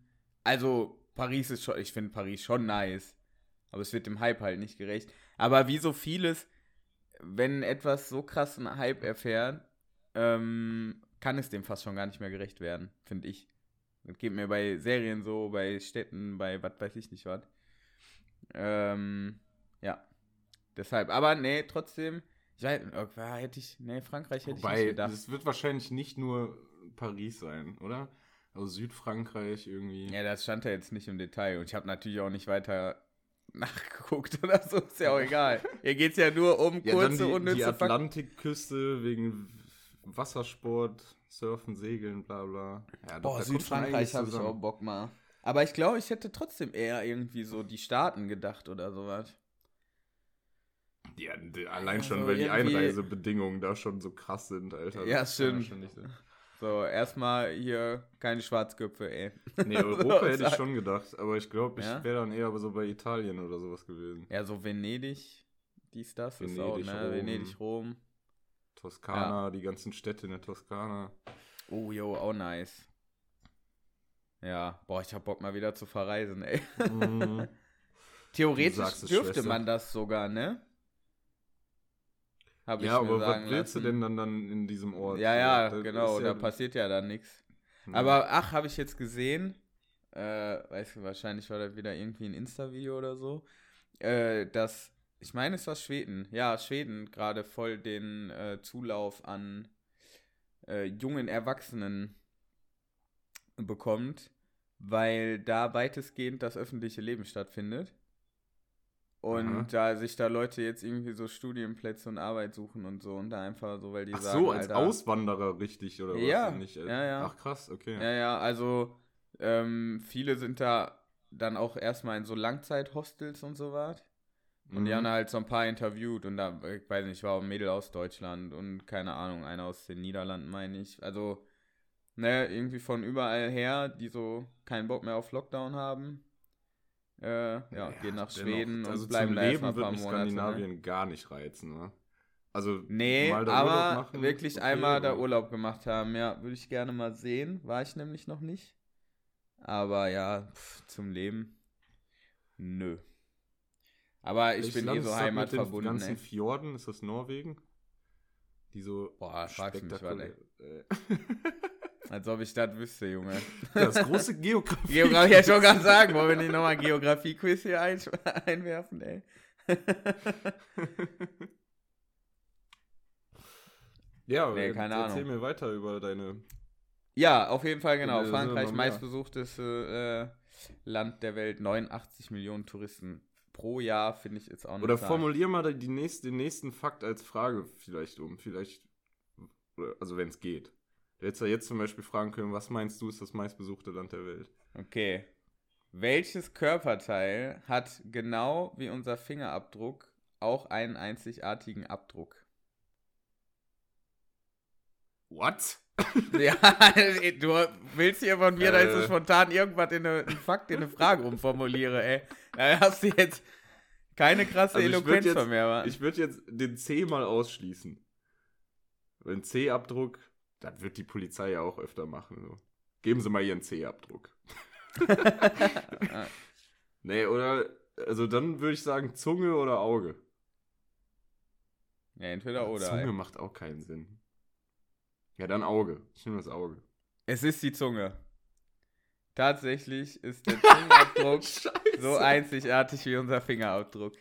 Also, Paris ist schon, ich finde Paris schon nice. Aber es wird dem Hype halt nicht gerecht. Aber wie so vieles, wenn etwas so krassen Hype erfährt, ähm, kann es dem fast schon gar nicht mehr gerecht werden, finde ich. Das geht mir bei Serien so, bei Städten, bei was weiß ich nicht was. Ähm, ja. Deshalb, aber nee, trotzdem, ich weiß, äh, hätte ich, nee, Frankreich hätte ich nicht Wobei, gedacht. es wird wahrscheinlich nicht nur Paris sein, oder? Also Südfrankreich irgendwie. Ja, das stand ja jetzt nicht im Detail und ich habe natürlich auch nicht weiter nachgeguckt [LAUGHS] oder so, ist ja auch egal. Hier geht es ja nur um Ja, kurze, die, die unnütze Fakten. Atlantikküste wegen Wassersport, Surfen, Segeln, bla bla. Ja, Boah, Südfrankreich habe ich auch Bock mal. Aber ich glaube, ich hätte trotzdem eher irgendwie so die Staaten gedacht oder sowas. Ja, allein Also schon, weil die Einreisebedingungen da schon so krass sind, Alter. Ja, stimmt. sein. So, erstmal hier keine Schwarzköpfe, ey. Nee, [LAUGHS] Europa So, hätte ich schon gedacht, aber ich glaube, ich Ja? wäre dann eher so bei Italien oder sowas gewesen. Ja, so Venedig, dies, das ist auch, Venedig, ne? Rom. Venedig, Rom. Toskana, die ganzen Städte in der Toskana. Oh, jo, auch nice. Ja, boah, ich hab Bock mal wieder zu verreisen, ey. Mhm. [LAUGHS] Theoretisch dürfte Schwester. man das sogar, ne? Hab ja, aber was willst du denn dann, dann in diesem Ort? Ja, ja, Das genau, ist da passiert ja dann nichts. Aber ach, habe ich jetzt gesehen, äh, weiß wahrscheinlich war das wieder irgendwie ein Insta-Video oder so, äh, dass, ich meine, es war Schweden, ja, Schweden gerade voll den äh, Zulauf an äh, jungen Erwachsenen bekommt, weil da weitestgehend das öffentliche Leben stattfindet. Und Aha. da sich da Leute jetzt irgendwie so Studienplätze und Arbeit suchen und so und da einfach so, weil die Ach sagen, so, als Alter, Auswanderer richtig, oder was? Ja, Und nicht als- ja, ja. Ach krass, okay. Ja, ja, also ähm, viele sind da dann auch erstmal in so Langzeithostels und so was. Und die Mhm. haben halt so ein paar interviewt und da, ich weiß nicht, war auch ein Mädel aus Deutschland und keine Ahnung, einer aus den Niederlanden, meine ich. Also, ne, irgendwie von überall her, die so keinen Bock mehr auf Lockdown haben. Äh, ja, gehen nach dennoch, Schweden also und bleiben da erstmal ein wird paar mich Monate. Ne? Skandinavien gar nicht reizen, ne? Also, Nee, da aber machen, wirklich okay, einmal da aber- Urlaub gemacht haben, ja, würde ich gerne mal sehen. War ich nämlich noch nicht. Aber ja, pff, zum Leben. Nö. Aber ich Welches bin eh so das mit den heimatverbunden, ganzen ey. Fjorden, ist das Norwegen? Die so Boah, fragst mich, spektakulär. [LAUGHS] Als ob ich das wüsste, Junge. Das große Geografie. Geografie, ja, schon gerade sagen, wollen wir nicht nochmal Geografie-Quiz hier ein einwerfen, ey? [LAUGHS] ja, Nee, äh, keine erzähl Ahnung. mir weiter über deine. Ja, auf jeden Fall, genau. Frankreich, noch mehr. meistbesuchteste äh, Land der Welt, 89 Millionen Touristen pro Jahr, finde ich jetzt auch eine Oder Zahl. formulier mal die nächste, den nächsten Fakt als Frage vielleicht um. Vielleicht. Also, wenn es geht. Du hättest ja jetzt zum Beispiel fragen können, was meinst du ist das meistbesuchte Land der Welt? Okay. Welches Körperteil hat genau wie unser Fingerabdruck auch einen einzigartigen Abdruck? What? [LAUGHS] Ja, du willst hier von mir, dass ich so Äh. spontan irgendwas in eine, einen Fakt in eine Frage umformuliere, ey. Da hast du jetzt keine krasse Also Eloquenz jetzt- von mir, wa? Ich würde jetzt den C mal ausschließen. Ein C-Abdruck, das wird die Polizei ja auch öfter machen. So. Geben Sie mal Ihren C-Abdruck. [LAUGHS] [LAUGHS] Nee, oder, also dann würde ich sagen Zunge oder Auge. ja, entweder oder. Zunge Ey. macht auch keinen Sinn. Ja, dann Auge. Ich nehme das Auge. Es ist die Zunge. Tatsächlich ist der [LAUGHS] Zungenabdruck Scheiße. so einzigartig wie unser Fingerabdruck.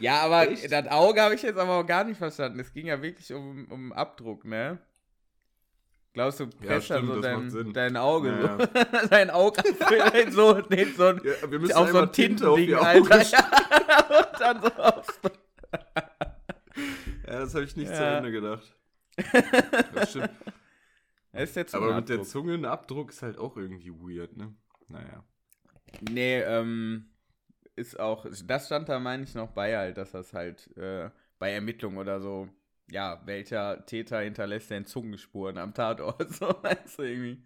Ja, aber Echt? das Auge habe ich jetzt aber auch gar nicht verstanden. Es ging ja wirklich um, um Abdruck, ne? Glaubst du, presst stimmt, dann so dein, dein Auge Ja, so, [LAUGHS] dein Auge [LAUGHS] so, nee, so ein, Ja, wir müssen auf so ein Tinte auf Tintending, die Alter. Augen [LAUGHS] Ja, und dann so so. das habe ich nicht Ja. zu Ende gedacht. Das stimmt. Das Aber mit der Zungenabdruck. Zungenabdruck ist halt auch irgendwie weird, ne? Naja. Nee, ähm, ist auch, das stand da, meine ich, noch bei halt, dass das halt äh, bei Ermittlungen oder so, ja, welcher Täter hinterlässt denn Zungenspuren am Tatort, [LAUGHS] so, weißt du, irgendwie.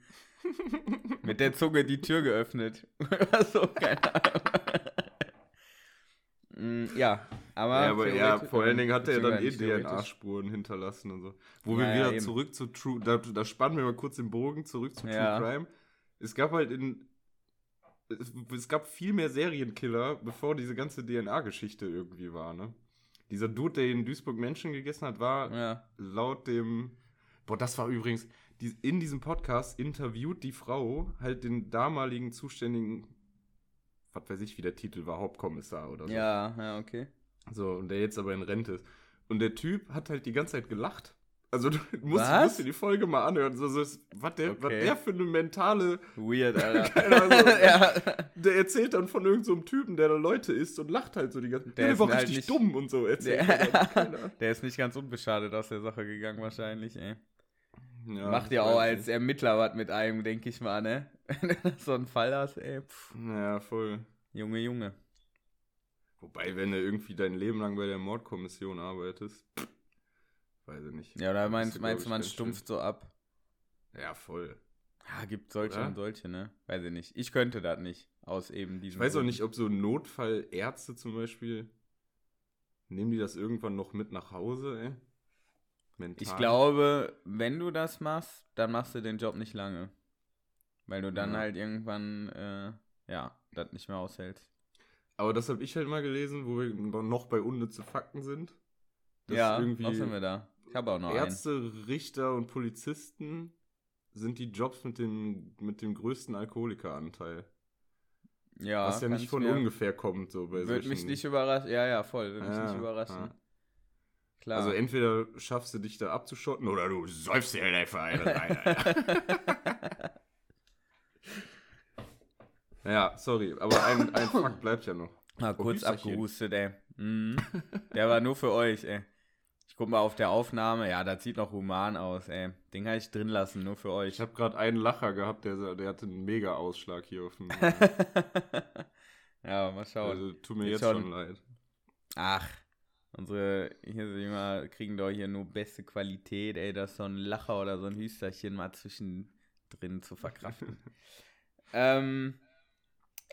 Mit der Zunge die Tür geöffnet. [LAUGHS] So, keine Ahnung. Mm, ja, aber. ja, aber ja, vor allen Dingen hat er dann eh. DNA-Spuren hinterlassen und so. Wo Ja, wir ja, wieder eben. zurück zu True, da, da spannen wir mal kurz den Bogen zurück zu Ja. True Crime. Es gab halt in, es, es gab viel mehr Serienkiller, bevor diese ganze DNA-Geschichte irgendwie war, ne? Dieser Dude, der in Duisburg Menschen gegessen hat, war Ja, laut dem, boah, das war übrigens, die, in diesem Podcast interviewt die Frau halt den damaligen zuständigen, was weiß ich, wie der Titel war, Hauptkommissar oder so. ja, ja, okay. So, und der jetzt aber in Rente ist. Und der Typ hat halt die ganze Zeit gelacht. Also [LAUGHS] du musst, Was? musst dir die Folge mal anhören. So, so, was, der, was Okay. der für eine mentale. Weird, [LAUGHS] Alter. Ahnung. [LAUGHS] ja. Der erzählt dann von irgendeinem so Typen, der da Leute isst und lacht halt so die ganze Zeit. Der Der, ist war halt richtig dumm und so. Erzählt Der- er. Der ist nicht ganz unbeschadet aus der Sache gegangen, wahrscheinlich, ey. Ja, Macht ja auch als Ermittler was mit einem, denke ich mal, ne? Wenn du so einen Fall hast, ey. Pff. Ja, voll. Junge, Junge. Wobei, wenn du irgendwie dein Leben lang bei der Mordkommission arbeitest, pff, weiß ich nicht. Ja, oder Da meinst, meinst du, man ich, stumpft so ab? Ja, voll. Ja, gibt solche Oder? und solche, ne? Weiß ich nicht. Ich könnte das nicht. Aus eben Ich diesem. weiß auch nicht, ob so Notfallärzte zum Beispiel, nehmen die das irgendwann noch mit nach Hause, ey? Mental. Ich glaube, wenn du das machst, dann machst du den Job nicht lange. Weil du dann Ja. halt irgendwann, äh, ja, das nicht mehr aushältst. Aber das habe ich halt mal gelesen, wo wir noch bei unnütze Fakten sind. ja, irgendwie was sind wir da? Habe auch noch einen. Ärzte, Richter und Polizisten sind die Jobs mit dem, mit dem größten Alkoholikeranteil. Ja, was ja nicht von ungefähr kommt, so bei Würde mich nicht überraschen. Ja, ja, voll. Würde mich Ja, nicht überraschen. ja. Klar. Also entweder schaffst du dich da abzuschotten oder du säufst dir halt einfach eine rein. Alter. ja, sorry, aber ein, ein Fakt bleibt ja noch. Mal Oh, kurz abgehustet, ey. Mhm. [LAUGHS] Der war nur für euch, ey. Ich guck mal auf der Aufnahme. Ja, das sieht noch human aus, ey. Den kann ich drin lassen, nur für euch. Ich habe gerade einen Lacher gehabt, der, der hatte einen mega Ausschlag hier auf dem. [LAUGHS] ja, mal schauen. also tut mir Ist jetzt schon- schon leid. Ach, unsere hier so Jünger kriegen doch hier nur beste Qualität, ey. Das ist so ein Lacher oder so ein Hüsterchen mal zwischendrin zu verkraften. [LAUGHS] ähm,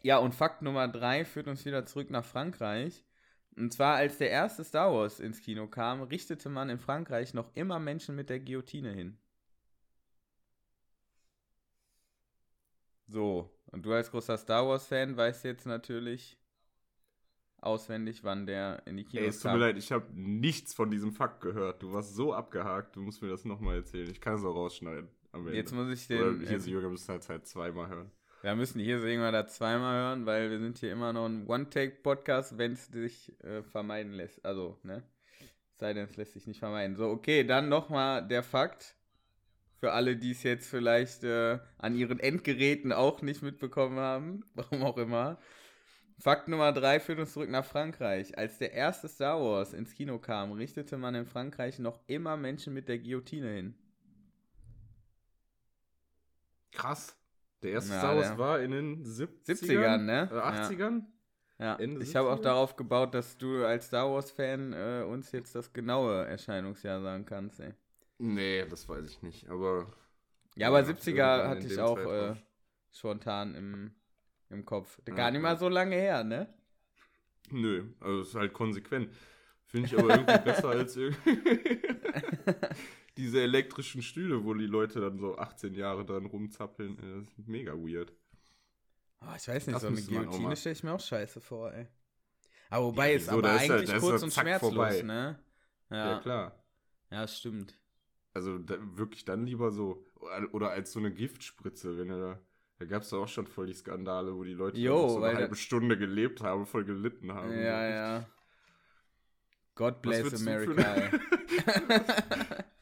ja, und Fakt Nummer drei führt uns wieder zurück nach Frankreich. Und zwar, als der erste Star Wars ins Kino kam, richtete man in Frankreich noch immer Menschen mit der Guillotine hin. So, und du als großer Star Wars-Fan weißt jetzt natürlich auswendig, wann der in die Ey, Kinos es tut mir leid, ich habe nichts von diesem Fakt gehört. Du warst so abgehakt, du musst mir das nochmal erzählen. Ich kann es auch rausschneiden. Jetzt muss ich Oder den. hier Jetzt, ist Jürgen müssen halt halt zweimal hören. Wir müssen hier so irgendwann da zweimal hören, weil wir sind hier immer noch ein One-Take-Podcast, wenn es sich äh, vermeiden lässt. Also, ne? Sei denn, es lässt sich nicht vermeiden. So, okay, dann nochmal der Fakt. Für alle, die es jetzt vielleicht äh, an ihren Endgeräten auch nicht mitbekommen haben, [LAUGHS] warum auch immer. Fakt Nummer drei führt uns zurück nach Frankreich. Als der erste Star Wars ins Kino kam, richtete man in Frankreich noch immer Menschen mit der Guillotine hin. Krass. Der erste Ja, Star Wars war in den 70ern, 70ern, ne? Äh, 80ern? Ja, Ende ich habe auch 70er? darauf gebaut, dass du als Star Wars-Fan äh, uns jetzt das genaue Erscheinungsjahr sagen kannst. Ey. Nee, das weiß ich nicht, aber. Ja, aber Ja, 70er irgendwann hatte ich auch äh, spontan im, im Kopf. Ja, Gar nicht mal ja. so lange her, ne? Nö, also es ist halt konsequent. Finde ich aber irgendwie [LAUGHS] besser als irgendwie [LAUGHS] diese elektrischen Stühle, wo die Leute dann so 18 Jahre dran rumzappeln. Das ist mega weird. Oh, ich weiß nicht, Das so eine Guillotine stelle ich mir auch scheiße vor, ey. Aber wobei Ja, ist wieso? aber ist ja- eigentlich ist kurz ja und schmerzlos, vorbei. ne? Ja, Ja, klar. ja, stimmt. Also da, wirklich dann lieber so. Oder als so eine Giftspritze, wenn er da. Da gab es doch auch schon voll die Skandale, wo die Leute Jo, so eine halbe Stunde gelebt haben, voll gelitten haben. Ja, ja. God bless für America, ey. [LAUGHS] [LAUGHS]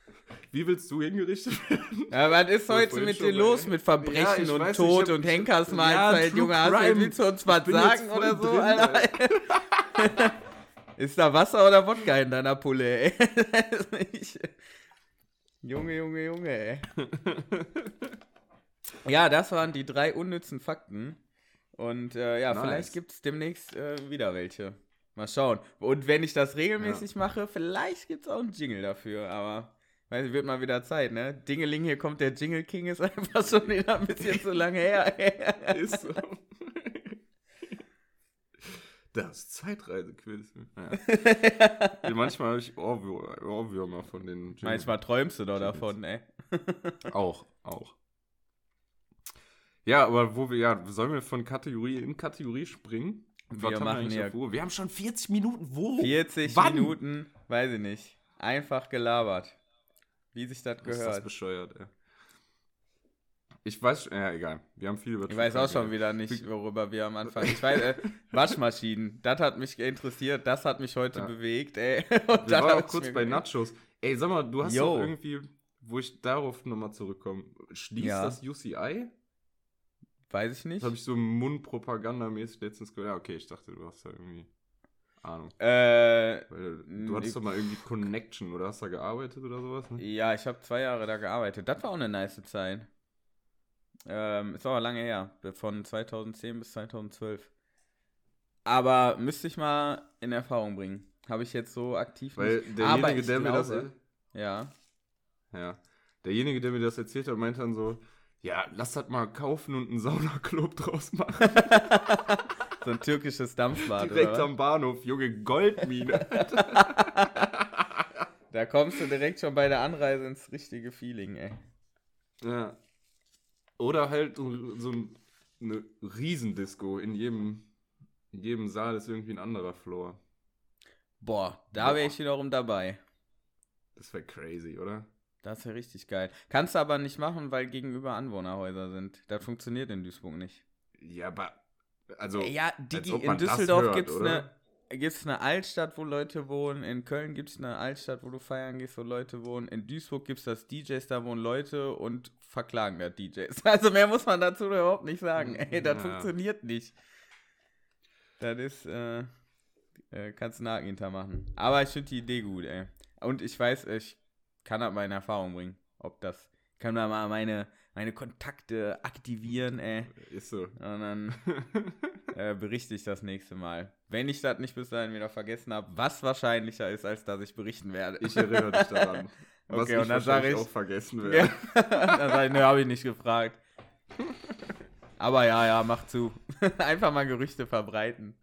Wie willst du hingerichtet werden? [LAUGHS] Ja, was ist heute mit dir los mit Ja, Verbrechen ich und weiß, Tod hab- und Henkersmahlzeit, Ja, Junge? Hast du, willst du uns was sagen oder so, drin, Alter? [LAUGHS] Ist da Wasser oder Wodka in deiner Pulle, ey? [LAUGHS] Junge, Junge, Junge, ey. ja, das waren die drei unnützen Fakten. Und äh, ja, Nice. vielleicht gibt es demnächst äh, wieder welche. Mal schauen. Und wenn ich das regelmäßig mache, vielleicht gibt es auch einen Jingle dafür, aber weiß ich, wird mal wieder Zeit, ne? Dingeling, hier kommt der Jingle King, ist einfach schon wieder ein bisschen zu lange her. [LAUGHS] Ist so. Das Zeitreisequiz. Ja. [LAUGHS] Manchmal habe ich Ohrwür Ohrwürmer von den Jingles. Manchmal träumst du doch davon, ey. [LAUGHS] Auch, auch. Ja, aber wo wir, ja, sollen wir von Kategorie in Kategorie springen? Wir haben machen ja-? Wir haben schon 40 Minuten. Wo? 40 Wann? Minuten, weiß ich nicht. Einfach gelabert. Wie sich das Was ist das gehört. bescheuert, ey. Ich weiß, ja, egal. Wir haben viel über Ich weiß auch schon wieder nicht, worüber wir am Anfang. [LAUGHS] Ich weiß, äh, Waschmaschinen, das hat mich interessiert, das hat mich heute Ja. bewegt, ey. [LAUGHS] Und Wir waren auch kurz bei Nachos. Ey, sag mal, du hast Yo. doch irgendwie, wo ich darauf nochmal zurückkomme, schließt Ja. das UCI? Weiß ich nicht. Das habe ich so mundpropagandamäßig letztens gehört. Ja, okay, ich dachte, du hast da irgendwie Ahnung. Äh, du hattest doch mal irgendwie Connection oder hast da gearbeitet oder sowas, ne? ja, ich habe zwei Jahre da gearbeitet. Das war auch eine nice Zeit. Ähm, ist aber lange her. Von 2010 bis 2012. Aber müsste ich mal in Erfahrung bringen. Habe ich jetzt so aktiv Weil nicht. Aber derjenige, ich der mir das. glaube- Ja. Ja. Derjenige, der mir das erzählt hat, meinte dann so, ja, lass das mal kaufen und einen Saunaclub draus machen. [LAUGHS] So ein türkisches Dampfbad. Direkt oder? am Bahnhof, Junge, Goldmine. [LAUGHS] Da kommst du direkt schon bei der Anreise ins richtige Feeling, ey. ja. Oder halt so so ein- eine Riesendisco. In jedem, in jedem Saal ist irgendwie ein anderer Floor. Boah, da wäre ich wiederum dabei. Das wäre crazy, oder? Das wäre richtig geil. Kannst du aber nicht machen, weil gegenüber Anwohnerhäuser sind. Das funktioniert in Duisburg nicht. Ja, aber. Also. ja, Digi, in Düsseldorf gibt es eine, gibt's eine Altstadt, wo Leute wohnen. In Köln gibt es eine Altstadt, wo du feiern gehst, wo Leute wohnen. In Duisburg gibt es das DJs, da wohnen Leute und verklagen da DJs. [LAUGHS] Also mehr muss man dazu überhaupt nicht sagen. Ey, das Ja. funktioniert nicht. Das ist, äh, äh, kannst du einen Haken hintermachen. Aber ich finde die Idee gut, ey. Und ich weiß, ich kann das mal in Erfahrung bringen, ob das, kann da mal meine, meine Kontakte aktivieren, ey. Ist so. Und dann [LAUGHS] äh, berichte ich das nächste Mal. Wenn ich das nicht bis dahin wieder vergessen habe, was wahrscheinlicher ist, als dass ich berichten werde. Ich erinnere dich daran. [LAUGHS] Was Okay, ich und dann sag wahrscheinlich ich- auch vergessen ja. [LAUGHS] werde. dann sage ich, ne, habe ich nicht gefragt. Aber ja, ja, mach zu. Einfach mal Gerüchte verbreiten.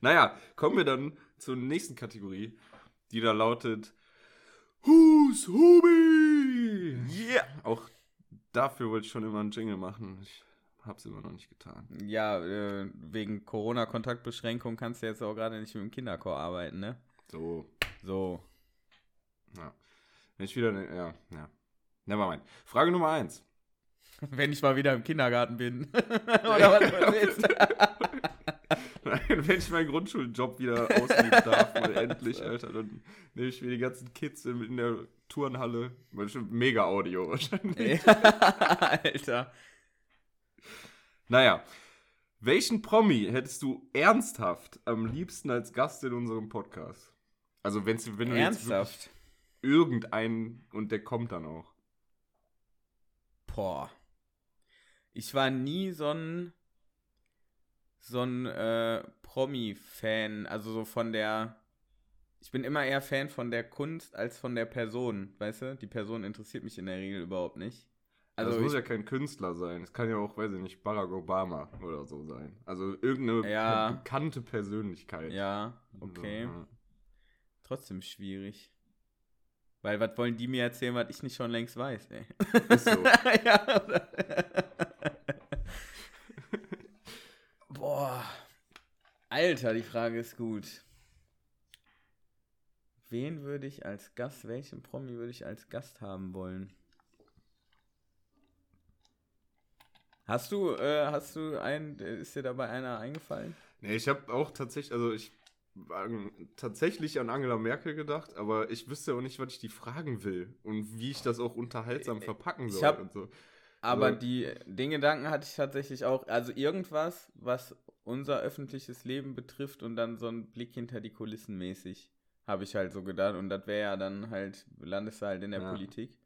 Naja, kommen wir dann zur nächsten Kategorie, die da lautet Who's Hobby? Yeah! Auch dafür wollte ich schon immer einen Jingle machen. Ich hab's immer noch nicht getan. Ja, äh, wegen Corona-Kontaktbeschränkung kannst du jetzt auch gerade nicht mit dem Kinderchor arbeiten, ne? So, So. ja. Wenn ich wieder, ja, ja. Nevermind. Frage Nummer eins. [LAUGHS] Wenn ich mal wieder im Kindergarten bin. [LAUGHS] Oder was [LAUGHS] du willst. Nein, [LAUGHS] wenn ich meinen Grundschuljob wieder ausüben darf, mal [LAUGHS] endlich, Alter, dann nehme ich mir die ganzen Kids in, in der Turnhalle. Mega Audio wahrscheinlich. [LAUGHS] Alter. Naja, welchen Promi hättest du ernsthaft am liebsten als Gast in unserem Podcast? Also wenn's, wenn du Ernsthaft? irgendeinen und der kommt dann auch. Boah. Ich war nie so ein so ein äh, Promi-Fan, also so von der. Ich bin immer eher Fan von der Kunst als von der Person, weißt du? Die Person interessiert mich in der Regel überhaupt nicht. Also Also es muss ja kein Künstler sein. Es kann ja auch, weiß ich nicht, Barack Obama oder so sein. Also irgendeine Ja. bekannte Persönlichkeit. ja, So, okay. ja. Trotzdem schwierig. Weil was wollen die mir erzählen, was ich nicht schon längst weiß, ey? Ist so. [LAUGHS] ja. [LAUGHS] oder? Boah. Alter, die Frage ist gut. Wen würde ich als Gast, welchen Promi würde ich als Gast haben wollen? Hast du, äh, hast du einen, ist dir dabei einer eingefallen? Nee, ich habe auch tatsächlich, also ich war tatsächlich an Angela Merkel gedacht, aber ich wüsste auch nicht, was ich die fragen will und wie ich das auch unterhaltsam verpacken ich soll hab- und so. Aber die, den Gedanken hatte ich tatsächlich auch. Also irgendwas, was unser öffentliches Leben betrifft und dann so ein Blick hinter die Kulissen mäßig, habe ich halt so gedacht. Und das wäre ja dann halt, landest du halt in der Ja. Politik.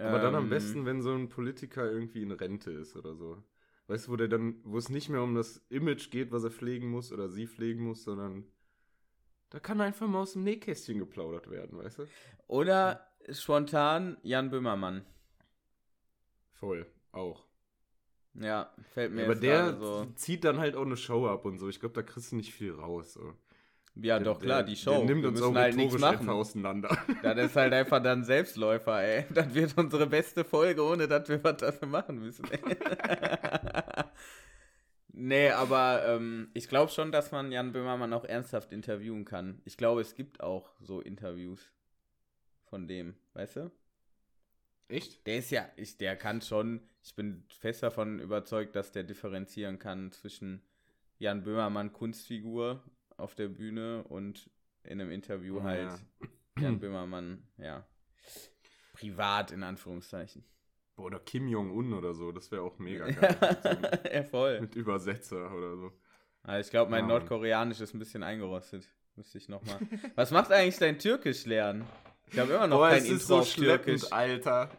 Aber dann am Ähm, besten, wenn so ein Politiker irgendwie in Rente ist oder so. Weißt du, wo der dann, wo es nicht mehr um das Image geht, was er pflegen muss oder sie pflegen muss, sondern da kann einfach mal aus dem Nähkästchen geplaudert werden, weißt du? Oder spontan Jan Böhmermann. Voll, auch. Ja, fällt mir Aber der so. zieht dann halt auch eine Show ab und so. Ich glaube, da kriegst du nicht viel raus. So. Ja, Der- doch, klar, der- die Show. Der nimmt Wir uns auch halt nichts rhetorisch einfach machen. auseinander. [LAUGHS] Das ist halt einfach dann Selbstläufer, ey. [LAUGHS] Das wird unsere beste Folge, ohne dass wir was dafür machen müssen. Ey. [LAUGHS] nee, aber ähm, ich glaube schon, dass man Jan Böhmermann auch ernsthaft interviewen kann. Ich glaube, es gibt auch so Interviews von dem, weißt du? Echt? Der ist ja, ich, der kann schon, ich bin fest davon überzeugt, dass der differenzieren kann zwischen Jan Böhmermann Kunstfigur auf der Bühne und in einem Interview halt Jan Böhmermann, ja, privat in Anführungszeichen. Boah, oder Kim Jong-un oder so, das wäre auch mega [LAUGHS] geil. So [LAUGHS] ja, voll. Mit Übersetzer oder so. Also ich glaube, mein Ja. Nordkoreanisch ist ein bisschen eingerostet. Müsste ich nochmal. Was macht eigentlich dein Türkisch lernen? Ich habe immer noch Boah, kein Intro so auf Türkisch. schleppend, Alter.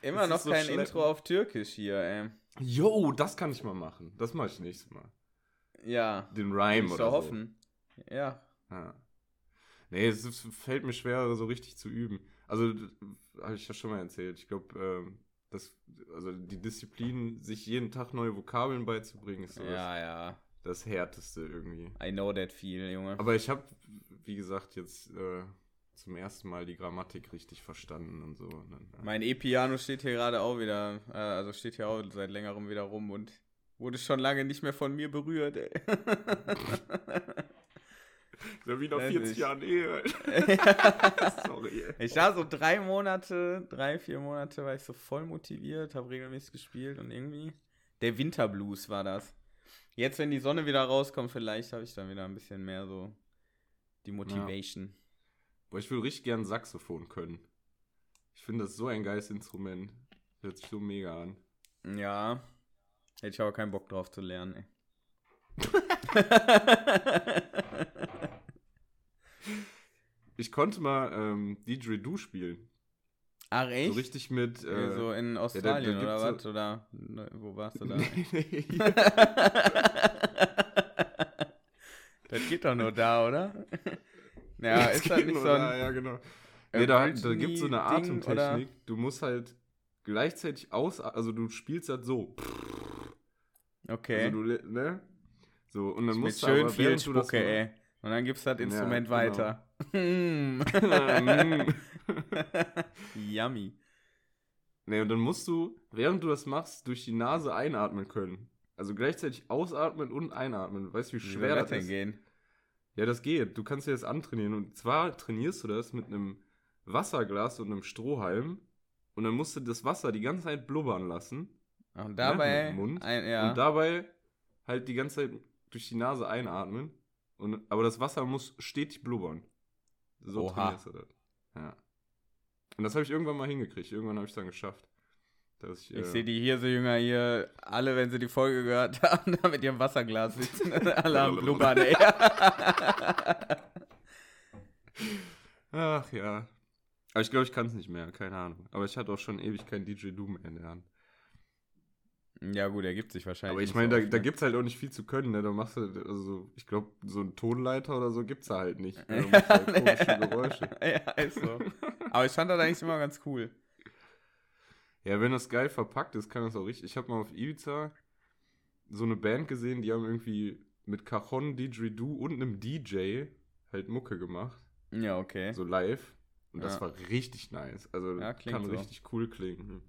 Immer es noch so kein schleppend. Intro auf Türkisch hier, ey. Jo, das kann ich mal machen. Das mache ich nächstes Mal. Ja. Den Rhyme ich oder so so. hoffen. Ja. Ja. Nee, es ist, fällt mir schwer, so richtig zu üben. Also, habe ich ja schon mal erzählt. Ich glaube, ähm, das, also die Disziplin, sich jeden Tag neue Vokabeln beizubringen, ist so Ja, ja. das, Härteste irgendwie. I know that feel, Junge. Aber ich habe, wie gesagt, jetzt äh, zum ersten Mal die Grammatik richtig verstanden und so. Ja. Mein E-Piano steht hier gerade auch wieder, äh, also steht hier auch seit längerem wieder rum und wurde schon lange nicht mehr von mir berührt, ey. [LAUGHS] Ja, wie nach Weiß 40 ich. Jahren Ehe. [LAUGHS] Sorry. ey. Ich war so drei Monate, drei, vier Monate war ich so voll motiviert, habe regelmäßig gespielt und irgendwie der Winterblues war das. Jetzt, wenn die Sonne wieder rauskommt, vielleicht habe ich dann wieder ein bisschen mehr so die Motivation. Boah, ich würde richtig gern Saxophon können. Ich finde das so ein geiles Instrument. Hört sich so mega an. Ja. Hätte ich aber keinen Bock drauf zu lernen, ey. [LAUGHS] Ich konnte mal ähm, Didgeridoo spielen. Ach, echt? So richtig mit. Äh, so in da- Australien da oder gibt's was? so- Oder ne, wo warst du [LAUGHS] da? nee, nee, [LAUGHS] das geht doch nur da, oder? [LAUGHS] ja, ist geht nicht so da, ein. ja, genau. äh, Nee, da, da gibt es so eine? Atemtechnik. Du musst halt gleichzeitig aus, also du spielst halt so. Okay. Also du, ne? So, und dann musst du schön aber, viel während du das Spucke, ey. Und dann gibst du das Ja, Instrument genau. weiter. Machst- [LAUGHS] [LAUGHS] Yummy. Nee, und dann musst du, während du das machst, durch die Nase einatmen können. Also gleichzeitig ausatmen und einatmen. Weißt du, wie Wie schwer soll das das denn ist? gehen? Ja, das geht. Du kannst dir das antrainieren. Und zwar trainierst du das mit einem Wasserglas und einem Strohhalm. Und dann musst du das Wasser die ganze Zeit blubbern lassen. Und dabei. mit dem Mund. Ein, ja. Und dabei halt die ganze Zeit durch die Nase einatmen. Und, aber das Wasser muss stetig blubbern. So Oha. trainierst du das. Ja. Und das habe ich irgendwann mal hingekriegt. Irgendwann habe ich es dann geschafft. Dass ich, ich äh, sehe die Hirse-Jünger hier, alle, wenn sie die Folge gehört haben, [LAUGHS] da mit ihrem Wasserglas sitzen. [LAUGHS] alle am Blubbern, ey. Ach ja. Aber ich glaube, ich kann es nicht mehr. Keine Ahnung. Aber ich hatte auch schon ewig kein DJ Doom mehr in der Hand. ja, gut, er gibt sich wahrscheinlich. Aber ich meine, so da, oft, da ne? gibt es halt auch nicht viel zu können. Ne? Da machst du, also ich glaube, so einen Tonleiter oder so gibt es da halt nicht. Ne? [LAUGHS] Da halt komische Geräusche. ja, ist so. Aber ich fand das eigentlich immer ganz cool. Ja, wenn das geil verpackt ist, kann das auch richtig. Ich habe mal auf Ibiza so eine Band gesehen, die haben irgendwie mit Cajon, Didgeridoo und einem DJ halt Mucke gemacht. Ja, okay. So live. Und das Ja. war richtig nice. Also Ja, kann so. richtig cool klingen.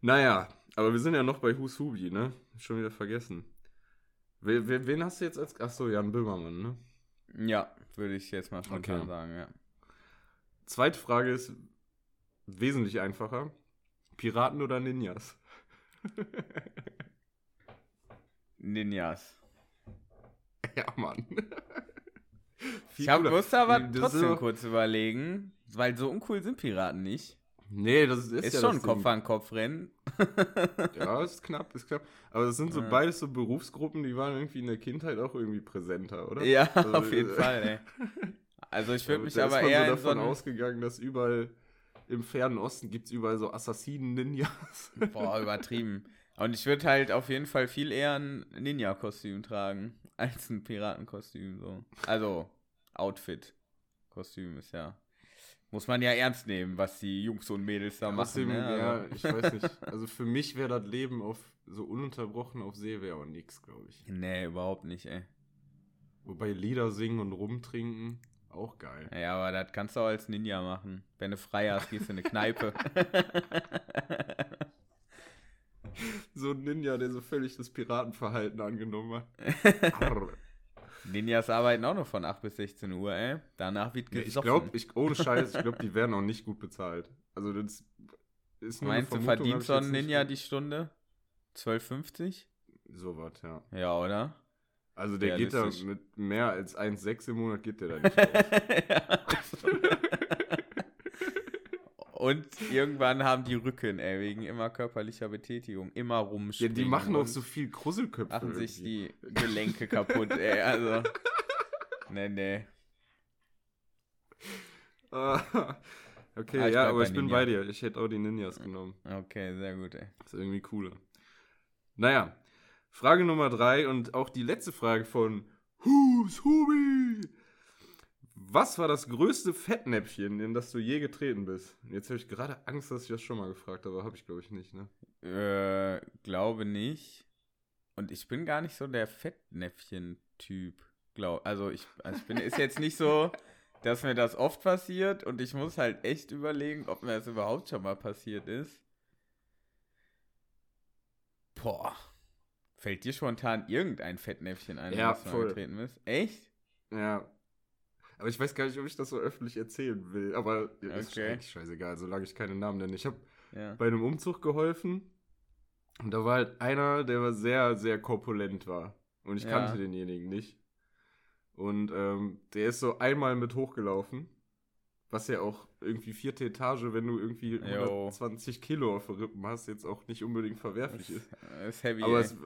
Naja, aber wir sind ja noch bei Husubi, ne? Schon wieder vergessen. Wen, wen, wen hast du jetzt als. Achso, Jan Böhmermann, ne? Ja, würde ich jetzt mal spontan Okay. sagen, ja. Zweite Frage ist wesentlich einfacher. Piraten oder Ninjas? Ninjas. ja, Mann. [LAUGHS] Ich hab, musste aber trotzdem kurz überlegen, weil so uncool sind Piraten nicht. Nee, das ist, Ist ja schon Kopf an Kopf rennen. Ja, ist knapp, ist knapp. Aber das sind so Ja. beides so Berufsgruppen, die waren irgendwie in der Kindheit auch irgendwie präsenter, oder? Ja, Also, auf jeden äh, Fall, ey. Also ich [LAUGHS] würde mich aber eher so davon so ausgegangen, dass überall im fernen Osten gibt es überall so Assassinen-Ninjas. Boah, übertrieben. Und ich würde halt auf jeden Fall viel eher ein Ninja-Kostüm tragen, als ein Piratenkostüm, so. Also, Outfit. Kostüm ist ja. Muss man ja ernst nehmen, was die Jungs und Mädels da machen. Außerdem, Ne? ja, Also, ich weiß nicht. Also für mich wäre das Leben auf so ununterbrochen auf See wäre auch nix, glaube ich. nee, überhaupt nicht, ey. Wobei Lieder singen und rumtrinken auch geil. Ja, aber das kannst du auch als Ninja machen. Wenn du frei hast, gehst du in eine Kneipe. [LAUGHS] So ein Ninja, der so völlig das Piratenverhalten angenommen hat. [LAUGHS] Ninjas arbeiten auch noch von 8 bis 16 Uhr, ey. Danach wird gesoffen. ich glaube, ich, ohne Scheiß, ich glaube, die werden auch nicht gut bezahlt. Also das ist nur Meinst du, verdient so ein Ninja die Stunde? 12,50? So was, ja. Ja, oder? Also der geht da mit mehr als 1,6 im Monat geht der da nicht raus. [LAUGHS] Und irgendwann haben die Rücken, ey, wegen immer körperlicher Betätigung, immer Ja, rumspringen. die machen auch so viel Krusselköpfe. Machen sich irgendwie. die Gelenke kaputt, ey, also. [LAUGHS] Nee, nee. Ah, okay, Ah, ja, aber ich bin Ninja. bei dir. Ich hätte auch die Ninjas genommen. Okay, sehr gut, ey. ist irgendwie cooler. Naja, Frage Nummer drei und auch die letzte Frage von Who's Hubi? Was war das größte Fettnäpfchen, in das du je getreten bist? Jetzt habe ich gerade Angst, dass ich das schon mal gefragt habe, habe ich glaube ich nicht, ne? Äh, glaube nicht. Und ich bin gar nicht so der Fettnäpfchen-Typ. Glaub, also ich, also ich bin, ist jetzt nicht so, [LAUGHS] dass mir das oft passiert und ich muss halt echt überlegen, ob mir das überhaupt schon mal passiert ist. Boah. Fällt dir spontan irgendein Fettnäpfchen ein, in Ja, das du mal voll. getreten bist? Echt? Ja. Aber ich weiß gar nicht, ob ich das so öffentlich erzählen will. Aber ja, ist Okay. eigentlich scheißegal, solange ich keine Namen nenne. Ich habe Ja. bei einem Umzug geholfen. Und da war halt einer, der war sehr, sehr korpulent war. Und ich Ja. kannte denjenigen nicht. Und ähm, der ist so einmal mit hochgelaufen. Was ja auch irgendwie vierte Etage, wenn du irgendwie. 120 Kilo auf Rippen hast, jetzt auch nicht unbedingt verwerflich ist. Das ist heavy, Aber es,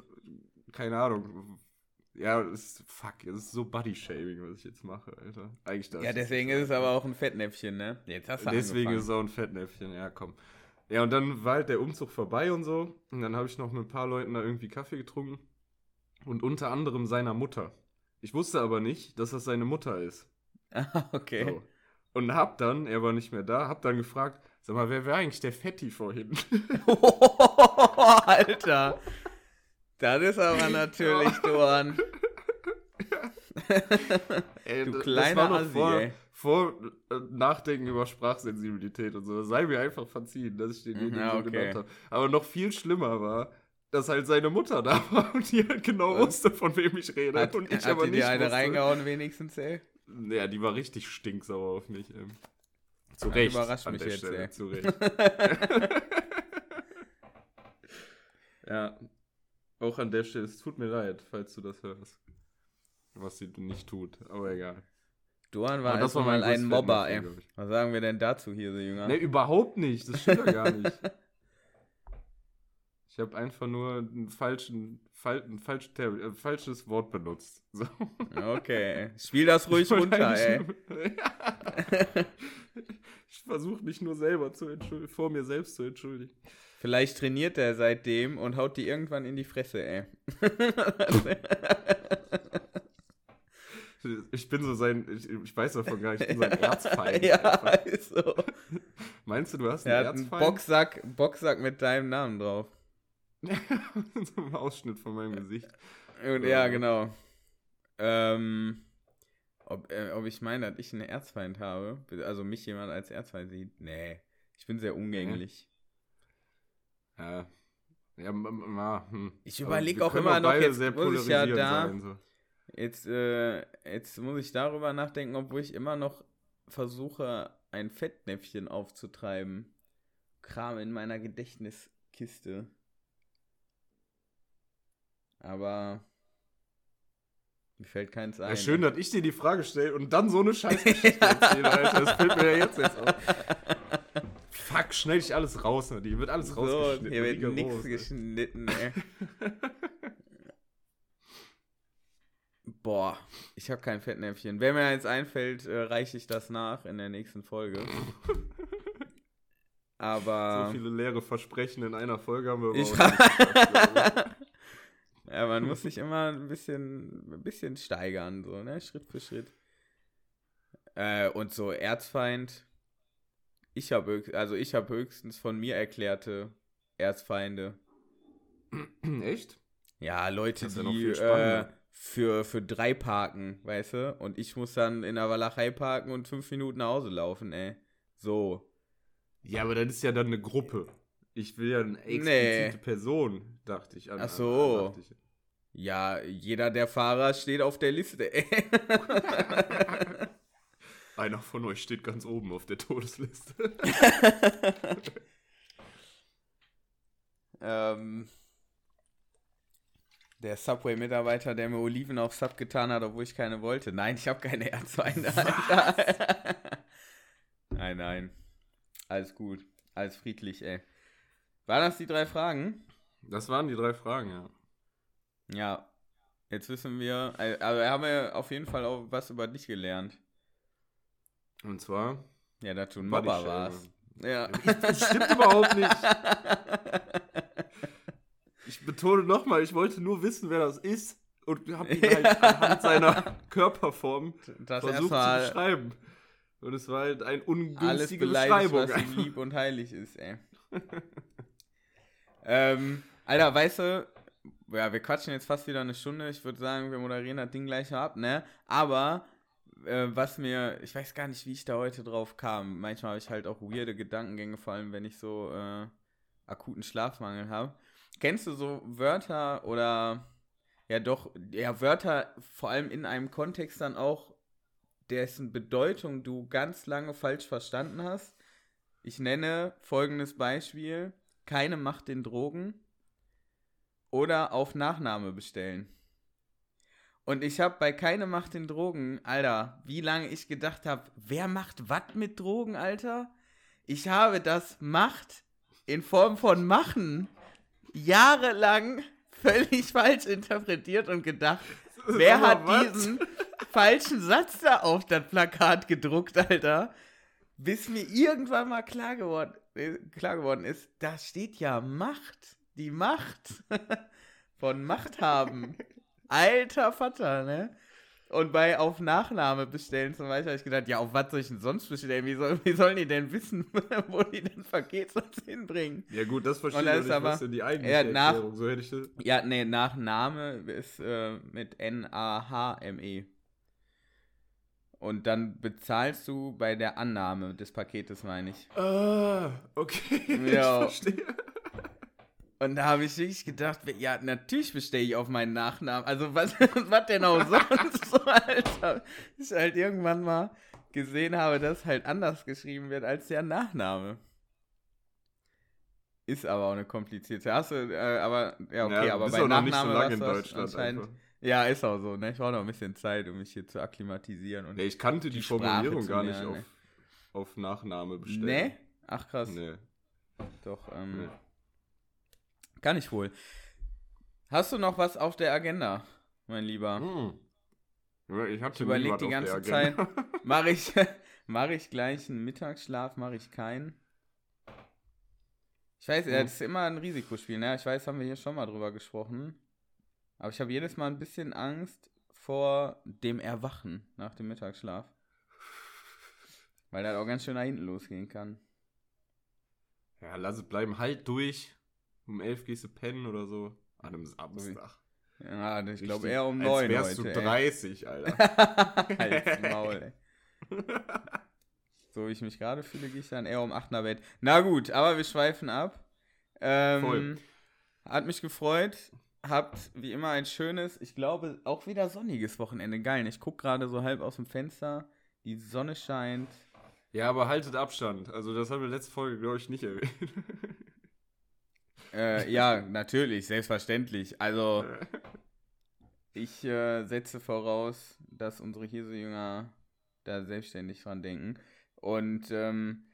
keine Ahnung. Ja, es ist, fuck, es ist so Body-Shaming, was ich jetzt mache, Alter. Eigentlich darf Ja, das deswegen ist es aber auch ein Fettnäpfchen, ne? Jetzt hast du Deswegen angefangen. ist es auch ein Fettnäpfchen, ja, komm. Ja, und dann war halt der Umzug vorbei und so. Und dann habe ich noch mit ein paar Leuten da irgendwie Kaffee getrunken. Und unter anderem seiner Mutter. Ich wusste aber nicht, dass das seine Mutter ist. Ah, [LAUGHS] okay. So. Und hab dann, er war nicht mehr da, hab dann gefragt, sag mal, wer war eigentlich der Fetti vorhin? [LAUGHS] [LAUGHS] Alter. Das ist aber natürlich Dorn. [LAUGHS] Ey, Du kleiner Assi, vor, ey. vor äh, Nachdenken über Sprachsensibilität und so. Das sei mir einfach verziehen, dass ich den Mhm, ja, so okay. genannt habe. Aber noch viel schlimmer war, dass halt seine Mutter da war und die halt genau Und? wusste, von wem ich rede. Hat, und ich hat aber die nicht dir eine wusste. reingehauen wenigstens, ey? Ja, die war richtig stinksauer auf mich. Ähm. Zu Das Recht. überrascht mich jetzt, Stelle, ey. Zu Recht. [LAUGHS] ja. Auch an der Stelle, es tut mir leid, falls du das hörst. Was sie nicht tut, aber egal. Dorn war Aber also mal ein Mobber, ey. Was sagen wir denn dazu hier, so Jünger? Ne, überhaupt nicht. Das stimmt ja gar nicht. [LAUGHS] Ich habe einfach nur einen falschen, fal ein falsch, äh, falsches Wort benutzt. [LAUGHS] So. Okay, spiel das ruhig Ich runter, ey. [LAUGHS] ich versuche mich nur selber zu entschuldigen, vor mir selbst zu entschuldigen. Vielleicht trainiert er seitdem und haut die irgendwann in die Fresse, ey. [LAUGHS] Ich bin so sein, ich, ich weiß davon gar nicht, ich bin sein Erzfeind. ja, einfach. ist so. Meinst du, du hast Er einen hat einen Erzfeind? Boxsack, Boxsack mit deinem Namen drauf. [LAUGHS] so ein Ausschnitt von meinem Gesicht. Und, Ja. genau. Ähm, ob, äh, ob ich meine, dass ich einen Erzfeind habe, also mich jemand als Erzfeind sieht, nee. Ich bin sehr umgänglich. Ja. Ja, ja, hm. Ich Aber überleg wir auch immer noch, beide jetzt muss ich ja da- sein, so. Jetzt, äh, jetzt muss ich darüber nachdenken, obwohl ich immer noch versuche, ein Fettnäpfchen aufzutreiben. Kram in meiner Gedächtniskiste. Aber mir fällt keins ein. Ja, schön, dass ich dir die Frage stelle und dann so eine Scheißgeschichte [LAUGHS] erzähle, Alter. Das fällt mir ja jetzt erst auf. Fuck, schneide ich alles raus, ne? Die wird alles So, rausgeschnitten. hier wird nichts geschnitten, ey. [LAUGHS] Boah, ich habe kein Fettnäpfchen. Wenn mir eins einfällt, äh, reiche ich das nach in der nächsten Folge. [LAUGHS] Aber. So viele leere Versprechen in einer Folge haben wir Ich auch nicht. Ja, man muss sich immer ein bisschen, ein bisschen steigern, so, ne? Schritt für Schritt. Äh, und so Erzfeind. Ich habe also ich habe höchstens von mir erklärte Erzfeinde. Echt? Ja, Leute, ja noch die äh, für, für drei parken, weißt du? Und ich muss dann in der Walachei parken und fünf Minuten nach Hause laufen, ey. So. Ja, aber das ist ja dann eine Gruppe. Ich will ja eine explizite Nee. Person, dachte ich. An, Ach so. Ich. Ja, jeder der Fahrer steht auf der Liste. [LAUGHS] Einer von euch steht ganz oben auf der Todesliste. [LAUGHS] ähm, der Subway-Mitarbeiter, der mir Oliven auf Sub getan hat, obwohl ich keine wollte. Nein, ich habe keine Erzfeinde, Alter. [LAUGHS] nein, nein. Alles gut. Alles friedlich, ey. Waren das die drei Fragen? Das waren die drei Fragen, ja. Ja. Jetzt wissen wir, wir haben ja auf jeden Fall auch was über dich gelernt. Und zwar. Ja, dass du ein Mobber warst. Ja. [LAUGHS] Das stimmt überhaupt nicht. Ich betone nochmal, ich wollte nur wissen, wer das ist. Und habe ihn halt [LAUGHS] anhand seiner Körperform Das versucht zu beschreiben. Und es war halt eine alles ungünstige beleidigt, Beschreibung. was ihm lieb und heilig ist, ey. [LAUGHS] ähm, Alter, weißt du, ja, wir quatschen jetzt fast wieder eine Stunde. Ich würde sagen, wir moderieren das Ding gleich ab, ne? Aber, äh, was mir, ich weiß gar nicht, wie ich da heute drauf kam. Manchmal habe ich halt auch weirde Gedankengänge, vor allem wenn ich so äh, akuten Schlafmangel habe. Kennst du so Wörter oder, ja doch, ja, Wörter vor allem in einem Kontext dann auch, dessen Bedeutung du ganz lange falsch verstanden hast? Ich nenne folgendes Beispiel: Keine Macht den Drogen oder auf Nachname bestellen. Und ich habe bei keine Macht den Drogen, Alter, wie lange ich gedacht habe, wer macht was mit Drogen, Alter? Ich habe das Macht in Form von machen jahrelang völlig [LAUGHS] falsch interpretiert und gedacht, [LAUGHS] wer hat was? diesen falschen Satz da auf das Plakat gedruckt, Alter? Bis mir irgendwann mal klar geworden, klar geworden ist, da steht ja Macht. Die Macht [LAUGHS] von Macht haben. Alter Vater, ne? Und bei auf Nachname bestellen zum Beispiel habe ich gedacht, ja, auf was soll ich denn sonst bestellen? Wie, soll, wie sollen die denn wissen, [LAUGHS] wo die den Paketsatz hinbringen? Ja gut, das verstehe ich das ist nicht, aber- was denn die eigentliche Ja, nach- Erklärung. So hätte ich das... Ja, nee, Nachname ist äh, mit N-A-H-M-E. Und dann bezahlst du bei der Annahme des Paketes, meine ich. Ah, okay, [LAUGHS] Ja. ich verstehe. Und da habe ich wirklich gedacht, ja, natürlich bestelle ich auf meinen Nachnamen. Also was, [LAUGHS] was denn auch sonst [LAUGHS] so, Alter. Ich halt irgendwann mal gesehen habe, dass halt anders geschrieben wird als der Nachname. Ist aber auch eine komplizierte. Hast du, äh, aber, ja, okay, aber bist bei nicht so lange in Deutschland anscheinend- einfach. Ja, ist auch so, ne? Ich brauche noch ein bisschen Zeit, um mich hier zu akklimatisieren. Und Nee, ich kannte die, die Formulierung gar nicht lernen, auf, auf Nachname bestellen. Nee? Ach krass. Nee. Doch, ähm, Nee. kann ich wohl. Hast du noch was auf der Agenda, mein Lieber? Hm. Ich hatte Ich überleg nie was die ganze Agenda. [LAUGHS] Mache ich, [LAUGHS] mach ich gleich einen Mittagsschlaf, mache ich keinen. Ich weiß, Hm. das ist immer ein Risikospiel, ne? Ich weiß, haben wir hier schon mal drüber gesprochen. Aber ich habe jedes Mal ein bisschen Angst vor dem Erwachen nach dem Mittagsschlaf. Weil das auch ganz schön nach hinten losgehen kann. Ja, lass es bleiben. Halt durch. Um elf gehst du pennen oder so. An einem Samstag. Ja, ich glaube eher um als neun wärst heute. du ey. 30, Alter. [LAUGHS] Halt's [LAUGHS] Maul, ey. [LAUGHS] So wie ich mich gerade fühle, gehe ich dann eher um 8 nach Bett. Na gut, aber wir schweifen ab. Ähm, Voll. Hat mich gefreut. Habt wie immer ein schönes, ich glaube, auch wieder sonniges Wochenende. Geil. Ich gucke gerade so halb aus dem Fenster. Die Sonne scheint. ja, aber haltet Abstand. Also, das haben wir letzte Folge, glaube ich, nicht erwähnt. Äh, ja, natürlich, selbstverständlich. Also, ich äh, setze voraus, dass unsere Hirsejünger da selbstständig dran denken. Und ähm,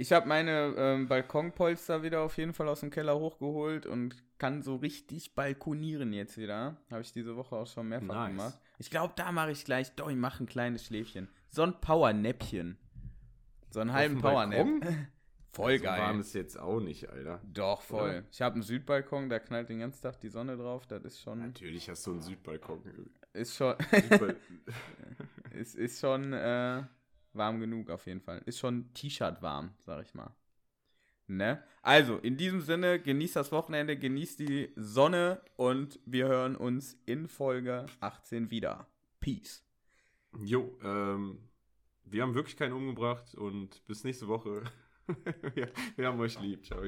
Ich habe meine ähm, Balkonpolster wieder auf jeden Fall aus dem Keller hochgeholt und kann so richtig balkonieren jetzt wieder. Habe ich diese Woche auch schon mehrfach Nice. gemacht. Ich glaube, da mache ich gleich, doch, ich mache ein kleines Schläfchen. So ein Powernäppchen. So einen halben? Powernap. [LAUGHS] Voll so geil. warm ist jetzt auch nicht, Alter. Doch, voll. Oder? Ich habe einen Südbalkon, da knallt den ganzen Tag die Sonne drauf. Das ist schon, Natürlich hast du einen Südbalkon. ist schon, Südbal [LAUGHS] ist, ist schon äh, warm genug auf jeden Fall. Ist schon T-Shirt warm, sag ich mal. Ne? Also, in diesem Sinne, genießt das Wochenende, genießt die Sonne und wir hören uns in Folge 18 wieder. Peace. jo, ähm, wir haben wirklich keinen umgebracht und bis nächste Woche. [LAUGHS] wir, wir haben euch lieb. Ciao.